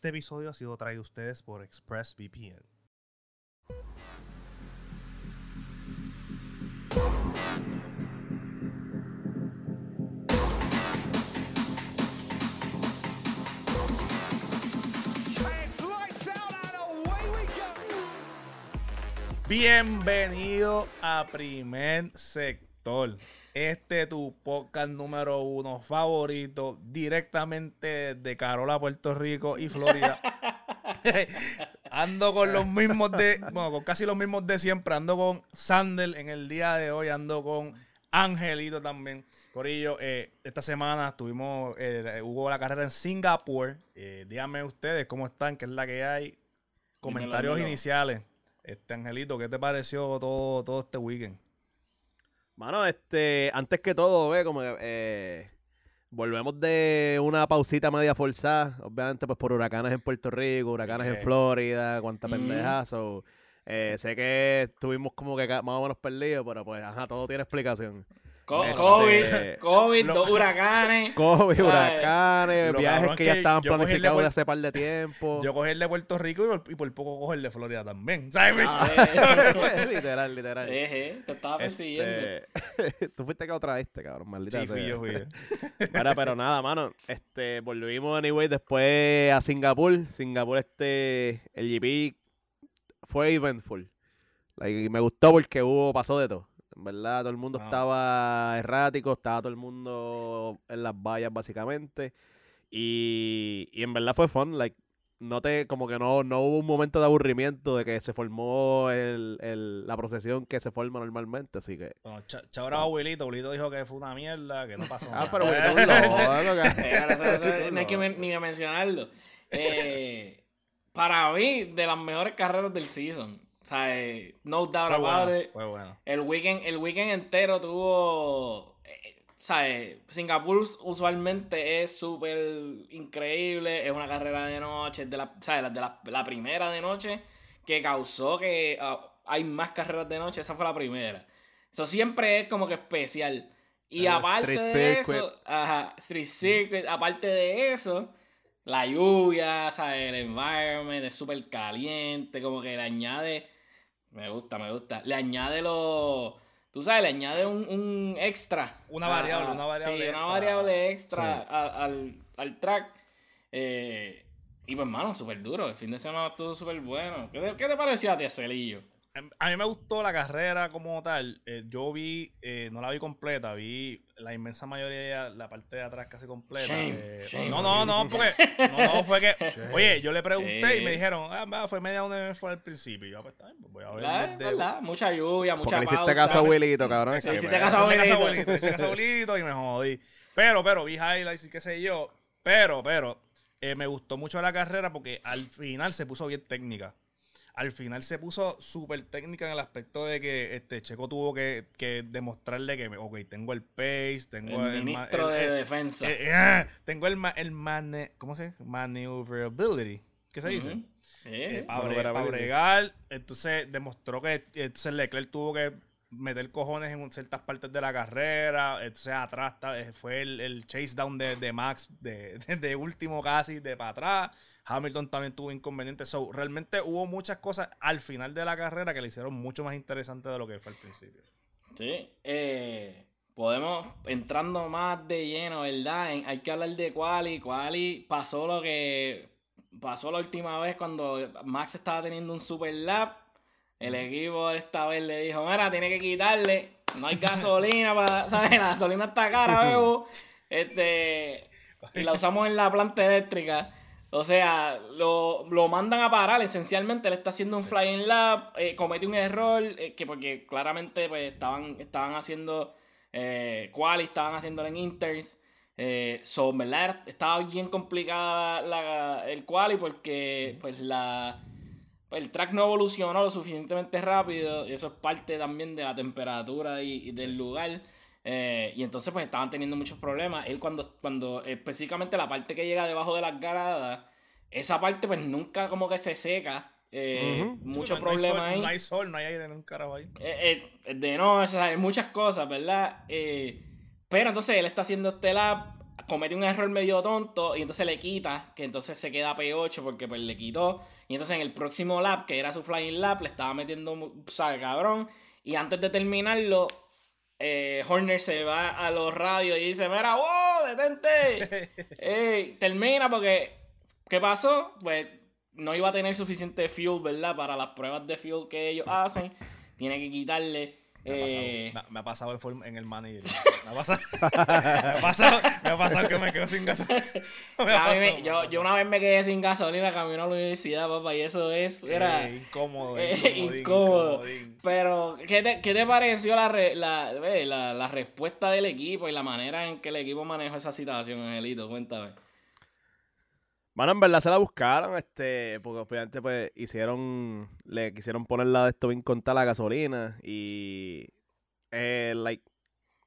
Este episodio ha sido traído a ustedes por ExpressVPN. Bienvenido a Primer Sector. Este es tu podcast número uno favorito, directamente de Carola, Puerto Rico y Florida. ando con los mismos de, bueno, con casi los mismos de siempre. Ando con Sandel en el día de hoy, ando con Angelito también. Corillo, eh, esta semana tuvimos, eh, hubo la carrera en Singapur. Eh, díganme ustedes cómo están, qué es la que hay. Comentarios iniciales. Este Angelito, ¿qué te pareció todo, todo este weekend? Mano, este, antes que todo, ve, como eh, volvemos de una pausita media forzada, obviamente, pues por huracanes en Puerto Rico, huracanes en Florida, cuánta mm. pendejazo. Eh, sé que estuvimos como que más o menos perdidos, pero pues, ajá, todo tiene explicación. Este, COVID, COVID, dos huracanes. COVID, huracanes, viajes que, ya estaban planificados de hace par de tiempo. Yo cogí el de Puerto Rico y por, poco coger el de Florida también. ¿Sabes? Ah, literal, literal. Eh, te estaba persiguiendo. Este, tú fuiste que otra vez, cabrón, maldita Sí, fui yo, fui Pero, pero nada, mano. Este, volvimos, anyway, después a Singapur. Singapur, este, el GP fue eventful. y me gustó porque hubo, pasó de todo. Verdad, todo el mundo ah. estaba errático, estaba todo el mundo en las vallas, básicamente. Y, y en verdad fue fun. Like, no te, como que no, no hubo un momento de aburrimiento de que se formó el, el, la procesión que se forma normalmente, así que... Bueno, ch abuelito, abuelito dijo que fue una mierda, que no pasó ah, nada. Ah, pero abuelito eh, no hay que ni mencionarlo. Eh, para mí, de las mejores carreras del season. O sea, eh, no doubt about it. Fue bueno. El weekend, el weekend entero tuvo. Eh, ¿Sabes? Singapur usualmente es súper increíble. Es una carrera de noche. De la, ¿sabes? De la, la primera de noche que causó que ah, hay más carreras de noche. Esa fue la primera. Eso siempre es como que especial. Y aparte de eso, ajá, Street Circuit, aparte de eso, la lluvia, ¿sabes? El environment es súper caliente, como que le añade. Me gusta, me gusta. Le añade lo. Tú sabes, le añade un, extra. Una variable, una variable. Sí, una variable extra al, al, track. Eh, y pues, mano, súper duro. El fin de semana estuvo súper bueno. ¿Qué te, ¿Qué te pareció a ti, Celillo? A mí me gustó la carrera como tal. Eh, yo vi, eh, no la vi completa, vi la inmensa mayoría de la parte de atrás casi completa. Eh, no, no, no, porque no, no, fue que, oye, yo le pregunté y me dijeron, ah, fue media donde fue al principio. Y yo, pues, pues voy a ver. ¿verdad? Mucha lluvia, mucha porque pausa. Le hiciste caso a abuelito, cabrón. Sí, hiciste caso a abuelito. Le hiciste caso a abuelito y me jodí. Pero, pero, vi highlights y qué sé yo. Pero, pero, me gustó mucho la carrera porque al final se puso bien técnica al final se puso súper técnica en el aspecto de que este Checo tuvo que, demostrarle que, ok, tengo el pace, tengo el... ministro de defensa. Ah, tengo el, el ¿cómo se dice? Maneuverability. ¿Qué se dice? Eh, para, bregar. Entonces demostró que entonces Leclerc tuvo que meter cojones en ciertas partes de la carrera. Entonces atrás eh, fue el, chase down de, Max de, de, último casi, de para atrás. Hamilton también tuvo inconvenientes. So, realmente hubo muchas cosas al final de la carrera que le hicieron mucho más interesante de lo que fue al principio. Sí, eh, podemos, entrando más de lleno, ¿verdad? hay que hablar de Quali. Quali pasó lo que pasó la última vez cuando Max estaba teniendo un super lap. El equipo esta vez le dijo, mira, tiene que quitarle, no hay gasolina para, ¿sabes? La gasolina está cara, veo. Este, y la usamos en la planta eléctrica. O sea, lo, mandan a parar. Esencialmente le está haciendo un flying lap. Eh, comete un error. Eh, que porque claramente pues, estaban, estaban haciendo. Eh, quali, estaban haciendo en inters. Eh, so, ¿verdad? Estaba bien complicada la, el quali porque pues la el track no evolucionó lo suficientemente rápido. Y eso es parte también de la temperatura y, del lugar. Eh, y entonces pues estaban teniendo muchos problemas. Él cuando, cuando específicamente la parte que llega debajo de las garadas, esa parte pues nunca como que se seca. Eh, Muchos problemas ahí. No hay sol, no hay aire en un carajo ahí. Eh, de noche, hay muchas cosas, ¿verdad? pero entonces él está haciendo este lap comete un error medio tonto y entonces le quita, que entonces se queda P8 porque pues le quitó. Y entonces en el próximo lap, que era su flying lap, le estaba metiendo, sabe, cabrón. Y antes de terminarlo, eh, Horner se va a los radios y dice, mira, wow, detente. Ey, termina porque, ¿qué pasó? Pues no iba a tener suficiente fuel, ¿verdad? Para las pruebas de fuel que ellos hacen. Tiene que quitarle Me ha pasado, eh, me ha- me ha pasado en, el manager. Me ha pasado, me ha pasado, me ha pasado que me quedo sin gasolina. Me yo, yo una vez me quedé sin gasolina camino a la universidad, papá, y eso es, era... Eh, incómodo, eh, incómodo. Pero, ¿qué te, qué te pareció la, re- la, la, la respuesta del equipo y la manera en que el equipo manejó esa situación, Angelito? Cuéntame. Bueno, en verdad se la buscaron, este, porque obviamente pues hicieron, le quisieron poner la de esto bien contar la gasolina y, eh, like,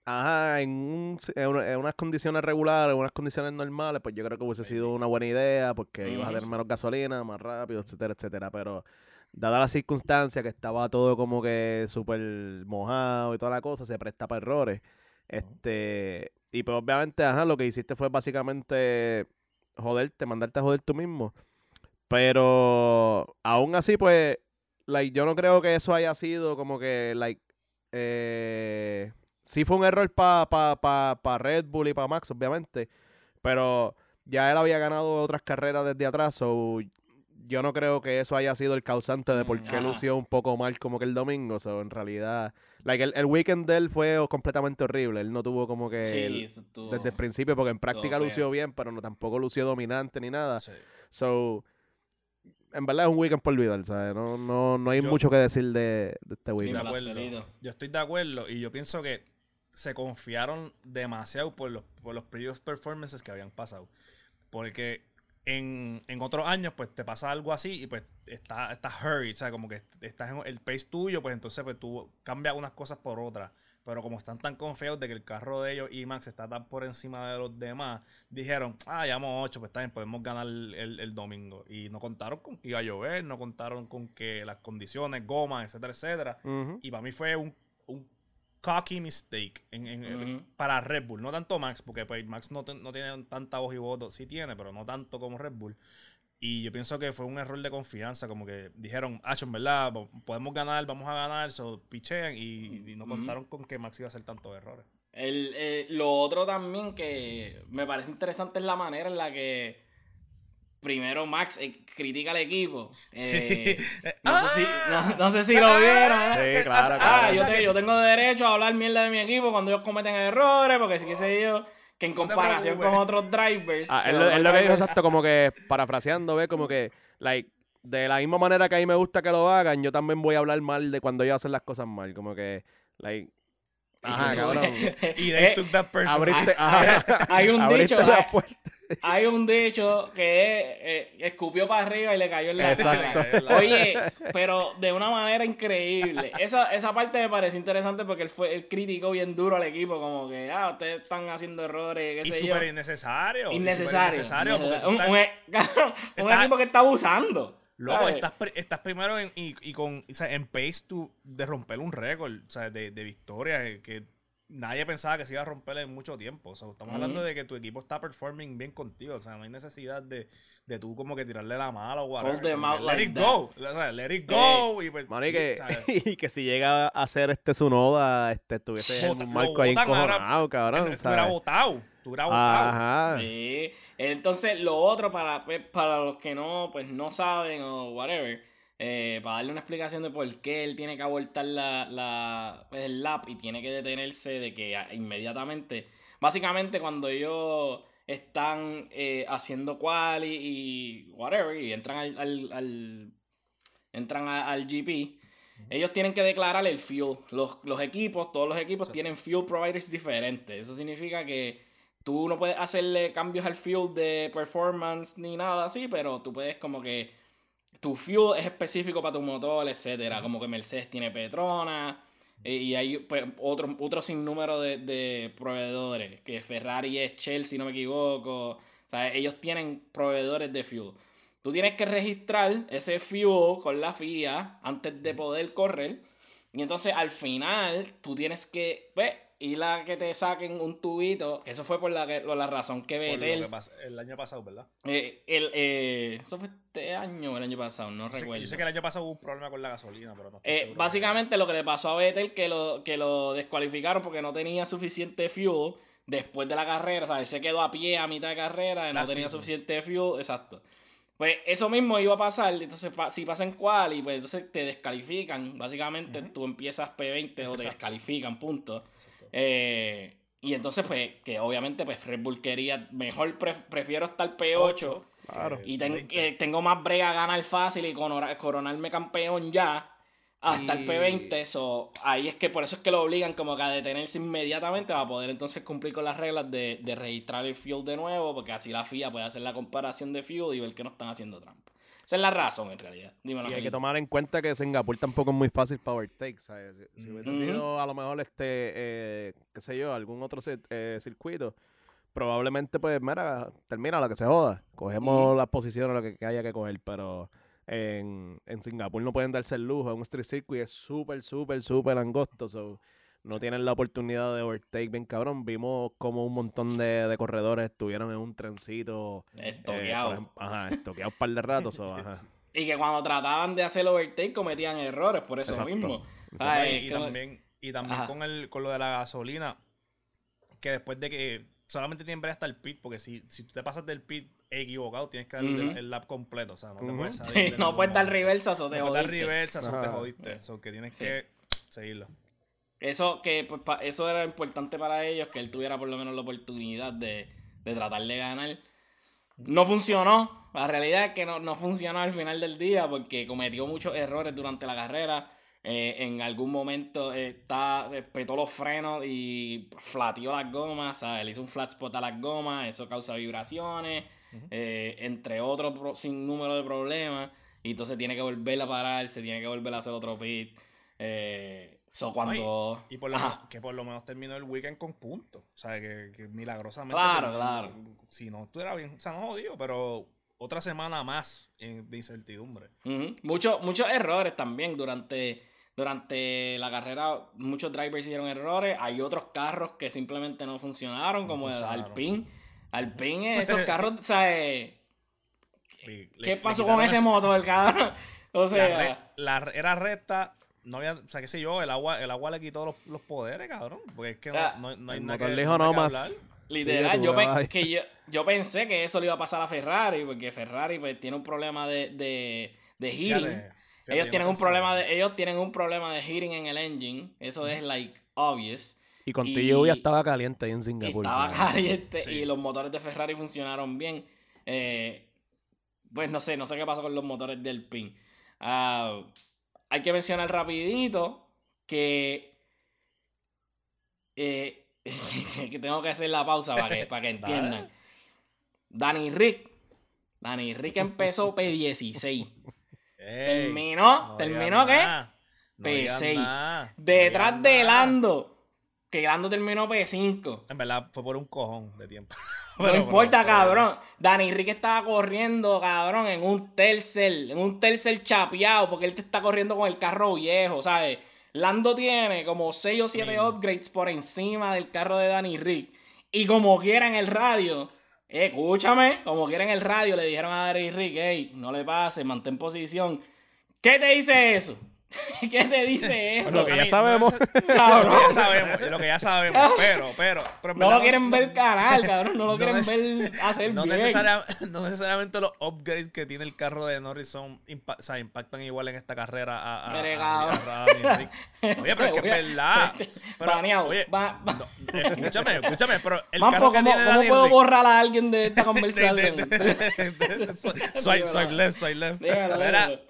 ajá, en, un- en una- en unas condiciones regulares, en unas condiciones normales, pues yo creo que hubiese sido una buena idea porque ibas a tener menos gasolina, más rápido, etcétera, etcétera, pero dada la circunstancia que estaba todo como que súper mojado y toda la cosa, se presta para errores, este, y pues obviamente, ajá, lo que hiciste fue básicamente joderte, mandarte a joder tú mismo. Pero aún así, pues, like, yo no creo que eso haya sido como que, like, eh, sí fue un error para pa, pa, pa Red Bull y para Max, obviamente. Pero ya él había ganado otras carreras desde atrás, so yo no creo que eso haya sido el causante de por Mm, qué ajá. lució un poco mal como que el domingo. So, en realidad, like, el, el weekend de él fue completamente horrible. Él no tuvo como que Sí, el- eso estuvo- desde el principio, porque en práctica lució bien, pero no tampoco lució dominante ni nada. Sí. So, en verdad es un weekend por olvidar, ¿sabes? No, no, no hay Yo- mucho que decir de, de este Estoy de weekend. Marcelito. Yo estoy de acuerdo y yo pienso que se confiaron demasiado por los, por los previous performances que habían pasado. Porque en, en otros años, pues te pasa algo así y pues estás está hurried, o sea, como que estás en el pace tuyo, pues entonces pues tú cambias unas cosas por otras. Pero como están tan confiados de que el carro de ellos y Max está tan por encima de los demás, dijeron, ah, llevamos 8, pues bien, podemos ganar el, el- el domingo. Y no contaron con que iba a llover, no contaron con que las condiciones, gomas, etcétera, etcétera. Y para mí fue un, un cocky mistake en- en- para Red Bull. No tanto Max, porque pues, Max no, no tiene tanta voz y voto. Sí tiene, pero no tanto como Red Bull. Y yo pienso que fue un error de confianza. Como que dijeron, ah, en verdad, po- podemos ganar, vamos a ganar. So, pichean y, y no contaron con que Max iba a hacer tantos errores. El, eh, lo otro también que me parece interesante es la manera en la que primero Max eh, critica al equipo. Eh, Eh, no, sé si, ¡ah! no, no sé si lo vieron. ¿eh? Sí, claro, Ah, claro. yo, o sea te- yo tengo derecho a hablar mierda de mi equipo cuando ellos cometen errores, porque sí que sé yo que en comparación con otros drivers. Ah, es los lo, que dijo exacto, como que parafraseando, ve, como que, like, de la misma manera que a mí me gusta que lo hagan, yo también voy a hablar mal de cuando ellos hacen las cosas mal, como que, like, ajá, Sí, cabrón. Y Eh, they took that person. Abriste, hay- ajá, hay un dicho, la puerta. Hay un dicho que eh, escupió para arriba y le cayó en la Exacto. cara. Oye, pero de una manera increíble. Esa, esa parte me pareció interesante porque él fue él criticó bien duro al equipo, como que, ah, ustedes están haciendo errores, qué Y sé yo. súper innecesario. Innecesario. innecesario, un, estás- un e- cabrón, un estás- equipo que está abusando. Loco, ¿sabes? estás, pri- estás primero en, y, y con, o sea, en pace tú, de romper un récord o sea, de, de victoria eh, que nadie pensaba que se iba a romper en mucho tiempo. O sea, estamos hablando de que tu equipo está performing bien contigo. O sea, no hay necesidad de, de tú como que tirarle la mala o out let like it that. go. O sea, let it go. y pues, Mano, y sí, que, que si llega a hacer este su noda, este, estuviese en un marco ahí encojonado, cabrón, Tú eras ¿sabes? votado. Tú eras votado. Ajá. Sí. Entonces, lo otro, para, pues, para los que no, pues, no saben o whatever, eh, para darle una explicación de por qué él tiene que abortar la, la, pues, el lap y tiene que detenerse de que a- inmediatamente, básicamente cuando ellos están eh, haciendo quali y whatever, y entran al, al, al- entran a- al GP, ellos tienen que declarar el fuel. Los, los equipos, todos los equipos tienen fuel providers diferentes. Eso significa que tú no puedes hacerle cambios al fuel de performance ni nada así, pero tú puedes como que tu fuel es específico para tu motor, etcétera. Como que Mercedes tiene Petronas eh, y hay pues, otro, otro sinnúmero de, de proveedores, que Ferrari es Shell, si no me equivoco. O sea, ellos tienen proveedores de fuel. Tú tienes que registrar ese fuel con la FIA antes de poder correr. Y entonces al final tú tienes que, pues, ir a que te saquen un tubito. que Eso fue por la, que- por la razón que Betel. el año pasado, ¿verdad? eh, el, eh, eso fue este año o el año pasado, no Yo sé- recuerdo. Yo sé que el año pasado hubo un problema con la gasolina, pero no estoy Eh, seguro. básicamente lo que le pasó a Vettel que lo, que lo descualificaron porque no tenía suficiente fuel después de la carrera, ¿sabes? Se quedó a pie a mitad de carrera y no tenía suficiente fuel, exacto. Pues eso mismo iba a pasar, entonces si pasa en quali, pues entonces te descalifican, básicamente Ujú. tú empiezas P20 o te descalifican, punto. Eh, y entonces pues que obviamente pues Red Bull quería, mejor pre- prefiero estar P8 Claro. y ten- 20. eh, tengo más brega ganar fácil y coronarme campeón ya hasta el Y- P20. So, ahí es que por eso es que lo obligan como que a detenerse inmediatamente para poder entonces cumplir con las reglas de, de registrar el fuel de nuevo, porque así la FIA puede hacer la comparación de fuel y ver que no están haciendo trampa. Esa es la razón en realidad. Dímelo. Y hay que tomar en cuenta que Singapur tampoco es muy fácil para overtake, ¿sabes? Si, si hubiese sido a lo mejor este, eh, qué sé yo, algún otro eh, circuito, probablemente pues, mira, termina lo que se joda. Cogemos las posiciones, lo que haya que coger, pero en, en Singapur no pueden darse el lujo. Es un street circuit es súper, súper, súper angosto, so, no tienen la oportunidad de overtake bien cabrón. Vimos como un montón de, de corredores estuvieron en un trencito. eh, por Estoqueado. ejemplo, ajá, estoqueados un par de ratos. so, ajá. y que cuando trataban de hacer overtake cometían errores, por eso Exacto. mismo. Ay, y, como- también, y también Ajá. con, el, con lo de la gasolina, que después de que solamente ver hasta el pit, porque si, si tú te pasas del pit equivocado, tienes que dar el- lap completo. O sea, no te puedes salir. Sí, no puedes dar reversa, eso te No puedes dar jodiste. reversa, eso te jodiste. Eso que tienes Sí. que seguirlo. Eso que pues, pa- eso era importante para ellos, que él tuviera por lo menos la oportunidad de, de tratar de ganar. No funcionó. La realidad es que no, no funcionó al final del día porque cometió muchos errores durante la carrera. Eh, en algún momento eh, está, eh, petó los frenos y flateó las gomas. ¿sabes? Le hizo un flat spot a las gomas. Eso causa vibraciones. Eh, entre otros sin número de problemas. Y entonces tiene que volver a parar. Se tiene que volver a hacer otro pit. Eh, so cuando. Y por lo menos, que por lo menos terminó el weekend con puntos. O sea, que, que milagrosamente. Claro, terminó- claro. Si no estuviera bien, o sea, no jodido, pero otra semana más de incertidumbre. Muchos, muchos errores también durante, durante la carrera. Muchos drivers hicieron errores. Hay otros carros que simplemente no funcionaron, No como funcionaron. el Alpine. Alpine, esos carros, ¿sabes? Le- ¿Qué le- pasó con ese ese- motor, cabrón? O La sea, re- la re- era recta, no había, o sea, qué sé yo, el agua, el agua le quitó los, los poderes, cabrón. Porque es que no, Ah, no, no hay el nada motor que, dijo no hay no que más. hablar. literal, yo, tú, pe- ay. que yo, yo pensé que eso le iba a pasar a Ferrari, porque Ferrari pues, tiene un problema de, de, de heating. Ellos tienen un problema de, ellos tienen un problema de heating en el engine. Eso es like obvious. Y con Y- lluvia estaba caliente ahí en Singapur. Estaba ¿sabes? caliente Sí. y los motores de Ferrari funcionaron bien. Eh, pues no sé, no sé qué pasó con los motores del PIN. Ah, hay que mencionar rapidito que, eh, que tengo que hacer la pausa para que, para que entiendan. Danny Rick. Danny Rick empezó P16. Ey, Terminó, no terminó qué? nada, no digas P6. nada, no Detrás de. Lando. Que Lando terminó P5. En verdad, fue por un cojón de tiempo. No Pero- importa, pero- cabrón. Dani Rick estaba corriendo, cabrón, en un tercer, en un tercer chapeado, porque él te está corriendo con el carro viejo, ¿sabes? Lando tiene como 6 o 7 Mínimo. upgrades por encima del carro de Danny Rick. Y como quiera en el radio, escúchame, como quiera en el radio, le dijeron a Danny Rick, no le pases, mantén posición. ¿Qué te dice eso? ¿Qué te dice eso? Lo que ya sabemos. Cabrón. Lo que ya sabemos, lo que ya sabemos, pero, pero, pero No lo quieren no- ver canal, cabrón. No lo no quieren ver hacer no, bien. necesaria- no necesariamente los upgrades que tiene el carro de Norris son o sea, impactan igual en esta carrera a, a. Oye, pero es que es verdad. Pero, Baneado. oye, escúchame, escúchame, pero el carro que ¿cómo, tiene cómo puedo borrar a alguien de esta conversación? swipe left, swipe left.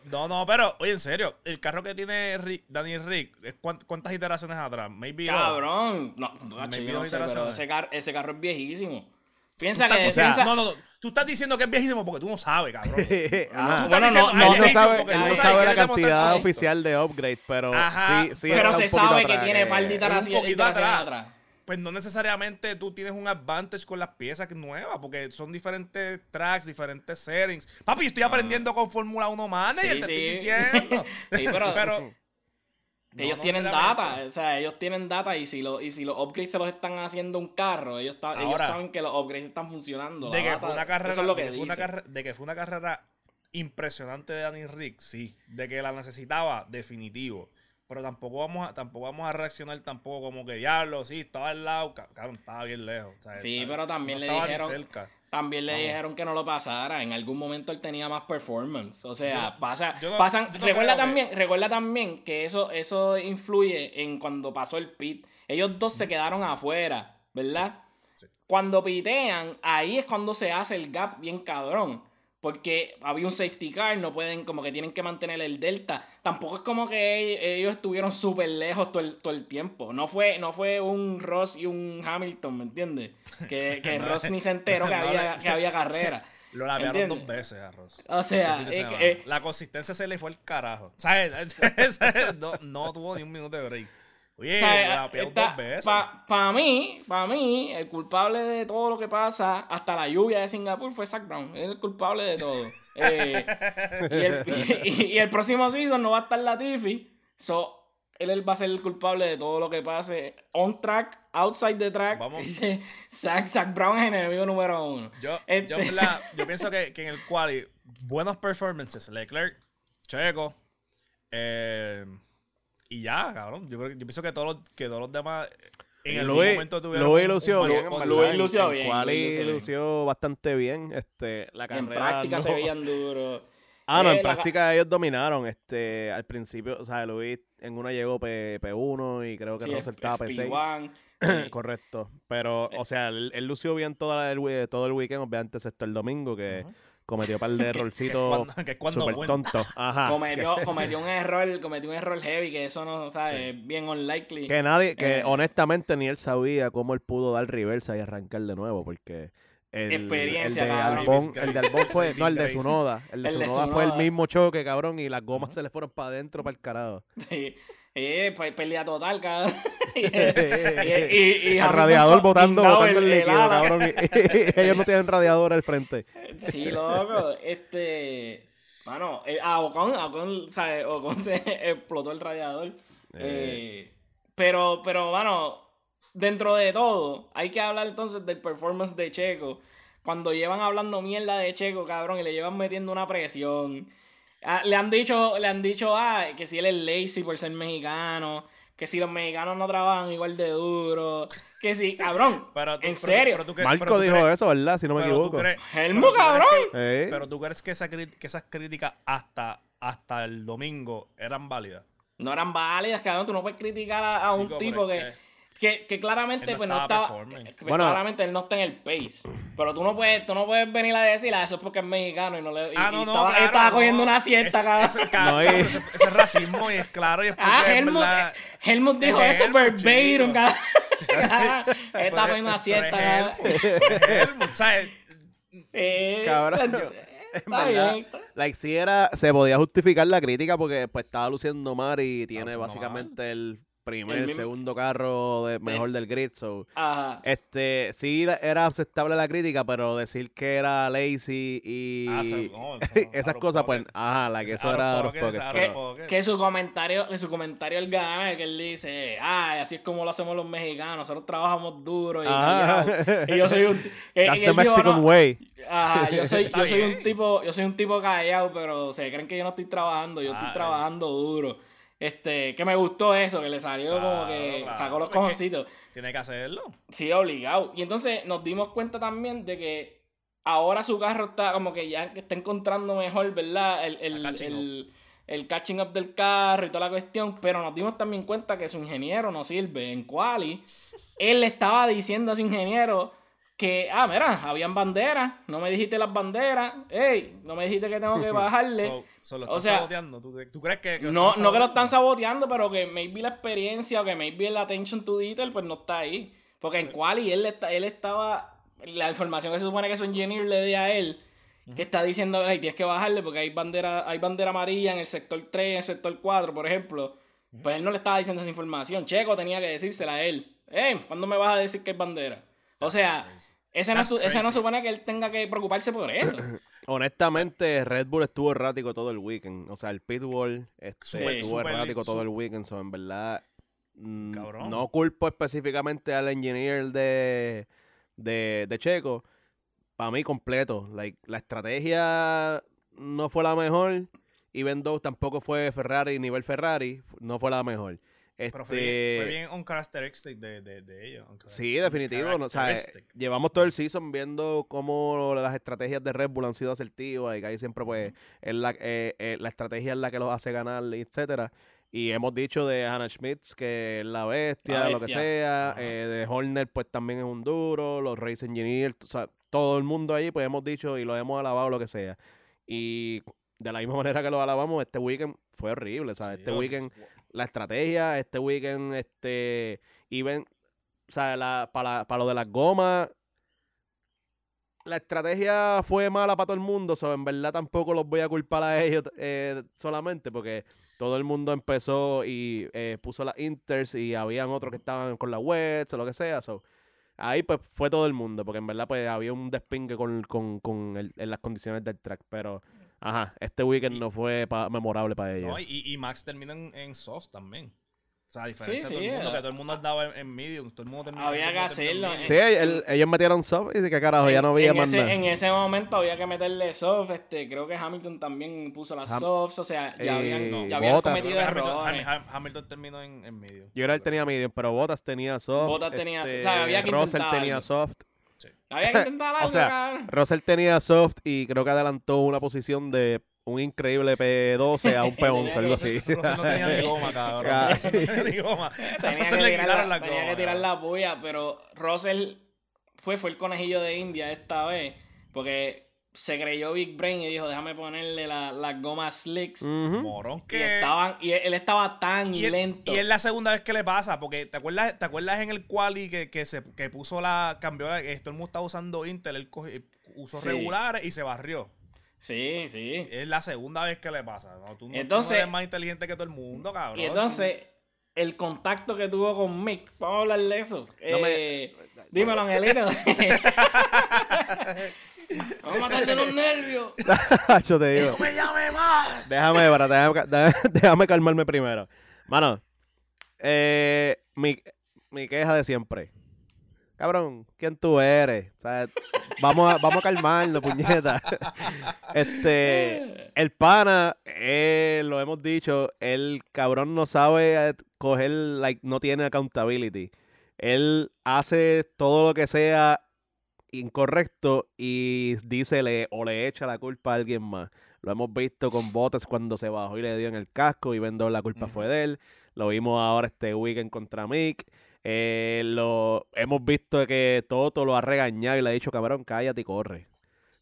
No, no, pero, oye, en serio, el carro que tiene Rick- Dani Rick, ¿es cuán- ¿cuántas iteraciones atrás? Maybe. Cabrón. No, Me yo no sé, pero ese, car- ese carro es viejísimo. Piensa estás que... diciendo- piensa- no, no, no. Tú estás diciendo que es viejísimo porque tú no sabes, cabrón. Ajá. Tú estás Bueno, diciendo, no- "Ay, no no viejísimo", sabe, no sabe la cantidad oficial de upgrade, pero Ajá, sí, sí pero se sabe que atrás, tiene eh, par de poquito iteraciones atrás. atrás. Pues no necesariamente tú tienes un advantage con las piezas nuevas, porque son diferentes tracks, diferentes settings. Papi, estoy aprendiendo con Fórmula 1 Manager, Sí, te sí. estoy diciendo. Sí, pero- pero No, ellos no tienen data, o sea, ellos tienen data y si, lo, y si los upgrades se los están haciendo un carro, ellos, ellos Ahora, saben que los upgrades están funcionando. De que, data- fue una carrera, eso es lo de, que que fue una dice. carre- de que fue una carrera impresionante de Danny Rick, sí. De que la necesitaba, definitivo. Pero tampoco vamos a, tampoco vamos a reaccionar tampoco como que diablo, sí, estaba al lado, ca- cabrón, estaba bien lejos. o sea, Sí, estaba- pero también no le dijeron- cerca. También le Vamos. dijeron que no lo pasara. En algún momento él tenía más performance. O sea, Yo- pasa, yo no- pasan. no recuerda creo que- también, recuerda también que eso, eso influye en cuando pasó el pit. Ellos dos se quedaron afuera, ¿verdad? Sí, sí. Cuando pitean, ahí es cuando se hace el gap bien cabrón. Porque había un safety car, no pueden, como que tienen que mantener el delta. Tampoco es como que ellos estuvieron súper lejos todo el, todo el tiempo. No fue, no fue un Ross y un Hamilton, ¿me entiendes? Que, que Ross ni se enteró que, había, que había carrera. Lo ¿Entiendes? dos veces a Ross. O sea, el fin de es que, semana. eh, la consistencia se le fue el carajo. ¿Sabes? no, no tuvo ni un minuto de break. Oye, O sea, está- dos veces. pa- pa mí, para mí, el culpable de todo lo que pasa, hasta la lluvia de Singapur, fue Zach Brown. Es el culpable de todo. Eh, y, el, y- y el próximo season no va a estar Latifi. So, él, él va a ser el culpable de todo lo que pase on track, outside the track. Vamos. Zach, Zach Brown es el enemigo número uno. Yo, Este- yo pienso que, que en el quali, buenos performances. Leclerc, Checo, eh, y ya, cabrón. Yo, creo, que- yo pienso que todos los, que todos los demás en algún Luis, momento tuvieron en en- en lució bien. lució bastante bien. Este, la En carrera práctica se veían duros. Ah, no, Eh, en la ca- práctica ellos dominaron. Este, al principio, o sea, Luis en una llegó P, 1 y creo que Sí, Russell estaba P6. FP1, eh, Correcto. Pero, o sea, él, él lució bien toda el, wi- todo el weekend, obviamente, excepto el domingo, que. Cometió un par de errorcitos que cuando tontos. Ajá. cometió, cometió un error, cometió un error heavy, que eso no, ¿sabes? Sí. Es bien unlikely. Que nadie, que Eh. honestamente ni él sabía cómo él pudo dar reversa y arrancar de nuevo, porque el, Experiencia, el de. Albon, el de Albon fue, no, el de Sunoda, el de El de Sunoda fue el mismo choque, cabrón, y las gomas se le fueron para adentro, para el carajo. Sí. Eh, pues pelea total, cabrón. y, y- y- y radiador botando, botando el, líquido, cabrón. ellos no tienen radiador al frente. Sí, loco. Este. Mano, eh, a Ocon, a Ocon, ¿sabes? Ocon se explotó el radiador. Eh, pero, pero, mano, dentro de todo, hay que hablar entonces del performance de Checo. Cuando llevan hablando mierda de Checo, cabrón, y le llevan metiendo una presión. Ah, le han dicho, le han dicho, ah, que si él es lazy por ser mexicano, que si los mexicanos no trabajan igual de duro, que si, cabrón, Pero tú- en pero- serio. pero tú crees- Marco pero tú dijo crees- eso, ¿verdad? Si no me equivoco. Helmo, cabrón. que- Eh. Pero tú crees que, esa cri- que esas críticas hasta, hasta el domingo eran válidas. no eran válidas, cabrón. Tú no puedes criticar a, a un tipo pero que, es que, que claramente Él no pues no estaba performing. que Bueno. claramente él no está en el pace. Pero tú no puedes, tú no puedes venir a decir, ah, eso es porque es mexicano y no le. y- Ah, y no, no, estaba, claro, cogiendo una siesta, cabrón. eso es racismo y es claro y es Ah, Helmut, verdad- Helmut dijo es eso verbatim, cabrón. estaba es- cogiendo una siesta, es cabrón. Helmut, es Helmut, ¿sabes? Eh, Cabrón, eh, En verdad, está- like, si era, se podía justificar la crítica porque pues estaba luciendo mal y tiene básicamente el primer, El segundo carro de, mejor del grid. So, Ajá. este, sí era aceptable la crítica, pero decir que era lazy y Ah, no, esas cosas, pues, ajá, la que eso era pocket, pocket. Que su comentario, que su comentario él gana, que él dice, ah, así es como lo hacemos los mexicanos, nosotros trabajamos duro y, Ajá. callados". y yo soy un eh, That's the dijo, Mexican "No, way. Ajá, yo soy, yo soy un tipo, yo soy un tipo callado, pero se creen que yo no estoy trabajando, yo Ah, estoy eh. trabajando duro. Este, que me gustó eso, que le salió como que claro. sacó los cojoncitos. Tiene que hacerlo. Sí, obligado. Y entonces nos dimos cuenta también de que ahora su carro está como que ya está encontrando mejor, ¿verdad? El, el, catching el- el catching up del carro y toda la cuestión. Pero nos dimos también cuenta que su ingeniero no sirve. En Quali, él le estaba diciendo a su ingeniero que, ah, mira, habían banderas, no me dijiste las banderas, hey, no me dijiste que tengo que bajarle. So, so lo O están sea, saboteando. ¿Tú, tú crees que, que No, no que lo están saboteando? pero que maybe la experiencia o que maybe el attention to detail pues no está ahí. Porque en Quali él, está, él estaba, la información que se supone que su engineer le dé a él, que está diciendo, hey, tienes que bajarle porque hay bandera, hay bandera amarilla en el sector 3, en el sector 4, por ejemplo. Pues él no le estaba diciendo esa información. Checo tenía que decírsela a él. Hey, ¿cuándo me vas a decir que hay bandera? O sea, Ese no, su- ese no supone que él tenga que preocuparse por eso. Honestamente, Red Bull estuvo errático todo el weekend. O sea, el pitbull este, estuvo errático todo el weekend. So, en verdad, mm, Cabrón. no culpo específicamente al engineer de, de, de Checo. Para mí, completo. Like, la estrategia no fue la mejor. Even though tampoco fue Ferrari, nivel Ferrari, no fue la mejor. Pero fue bien, fue Este, bien un characteristic de, de, de ellos. Sí, definitivo. no, o sea, eh, llevamos todo el season viendo cómo las estrategias de Red Bull han sido asertivas y que ahí siempre pues es la, eh, eh, la estrategia es la que los hace ganar, etcétera. Y hemos dicho de Hannah Schmitz que es la bestia, La lo que sea. Eh, de Horner pues también es un duro. Los Race Engineers, o sea, todo el mundo ahí pues hemos dicho y lo hemos alabado, lo que sea. Y de la misma manera que lo alabamos, este weekend fue horrible, ¿sabes? Sí, este weekend la estrategia, este weekend, este, even, o sea, la, para, para lo de las gomas, la estrategia fue mala para todo el mundo, so, en verdad tampoco los voy a culpar a ellos eh, solamente, porque todo el mundo empezó y eh, puso las inters y habían otros que estaban con las wets o lo que sea, so, ahí pues fue todo el mundo, porque en verdad pues había un despingue con, con, con el- en las condiciones del track, pero, ajá, este weekend Y- no fue pa- memorable para ellos. No, y, y Max termina en, en soft también. O sea, a diferencia Sí, de todo sí, el mundo, eh. que todo el mundo andaba en, en medium. Todo el mundo terminó Había que hacerlo. Sí, el- ellos metieron soft y de qué carajo, ya no había en más ese, nada. en ese momento había que meterle soft, este, creo que Hamilton también puso las Ham- softs, o sea, ya habían, Eh, ya habían Bottas. cometido Hamilton, errores. Ham- Hamilton terminó en, en medium. Yo era él tenía medium, pero Bottas tenía soft. Bottas tenía- este, o sea, había que Russell intentar tenía soft. Había que intentar algo, O sea, cabrón. Russell tenía soft y creo que adelantó una posición de un increíble P12 a un P11, algo así. Russell no tenía ni goma, cabrón. Russell no tenía ni goma. Tenía que le tirar, quitaron la, la tenía goma, que tirar la puya, pero Russell fue, fue el conejillo de India esta vez, porque se creyó Big Brain y dijo, déjame ponerle la- las gomas slicks. Morón Y, que... estaban, y él estaba tan Y, lento. y es la segunda vez que le pasa, porque ¿te acuerdas, ¿te acuerdas en el quali que, que, se, que puso la, cambió, la- que todo el mundo estaba usando Intel, él usó Sí. regulares y se barrió. Sí, sí. Es la segunda vez que le pasa. ¿no? Tú, no, tú no Entonces- eres más inteligente que todo el mundo, cabrón. Y entonces, el contacto que tuvo con Mick, vamos a hablar de eso. No me- Eh, Dímelo, Angelito. vamos a matar de los nervios. Yo te digo. ¡No me llame más! Déjame, para, déjame, déjame- déjame calmarme primero. Mano, eh, mi, mi queja de siempre. Cabrón, ¿quién tú eres? O sea, vamos a, vamos a calmarnos, puñeta. Este, el pana, eh, lo hemos dicho, el cabrón no sabe eh, coger, like, no tiene accountability. Él hace todo lo que sea incorrecto y dice le, o le echa la culpa a alguien más. Lo hemos visto con Bottas cuando se bajó y le dio en el casco y vendo la culpa fue de él. Lo vimos ahora este weekend contra Mick. Eh, lo hemos visto que Toto lo ha regañado y le ha dicho, cabrón, cállate y corre.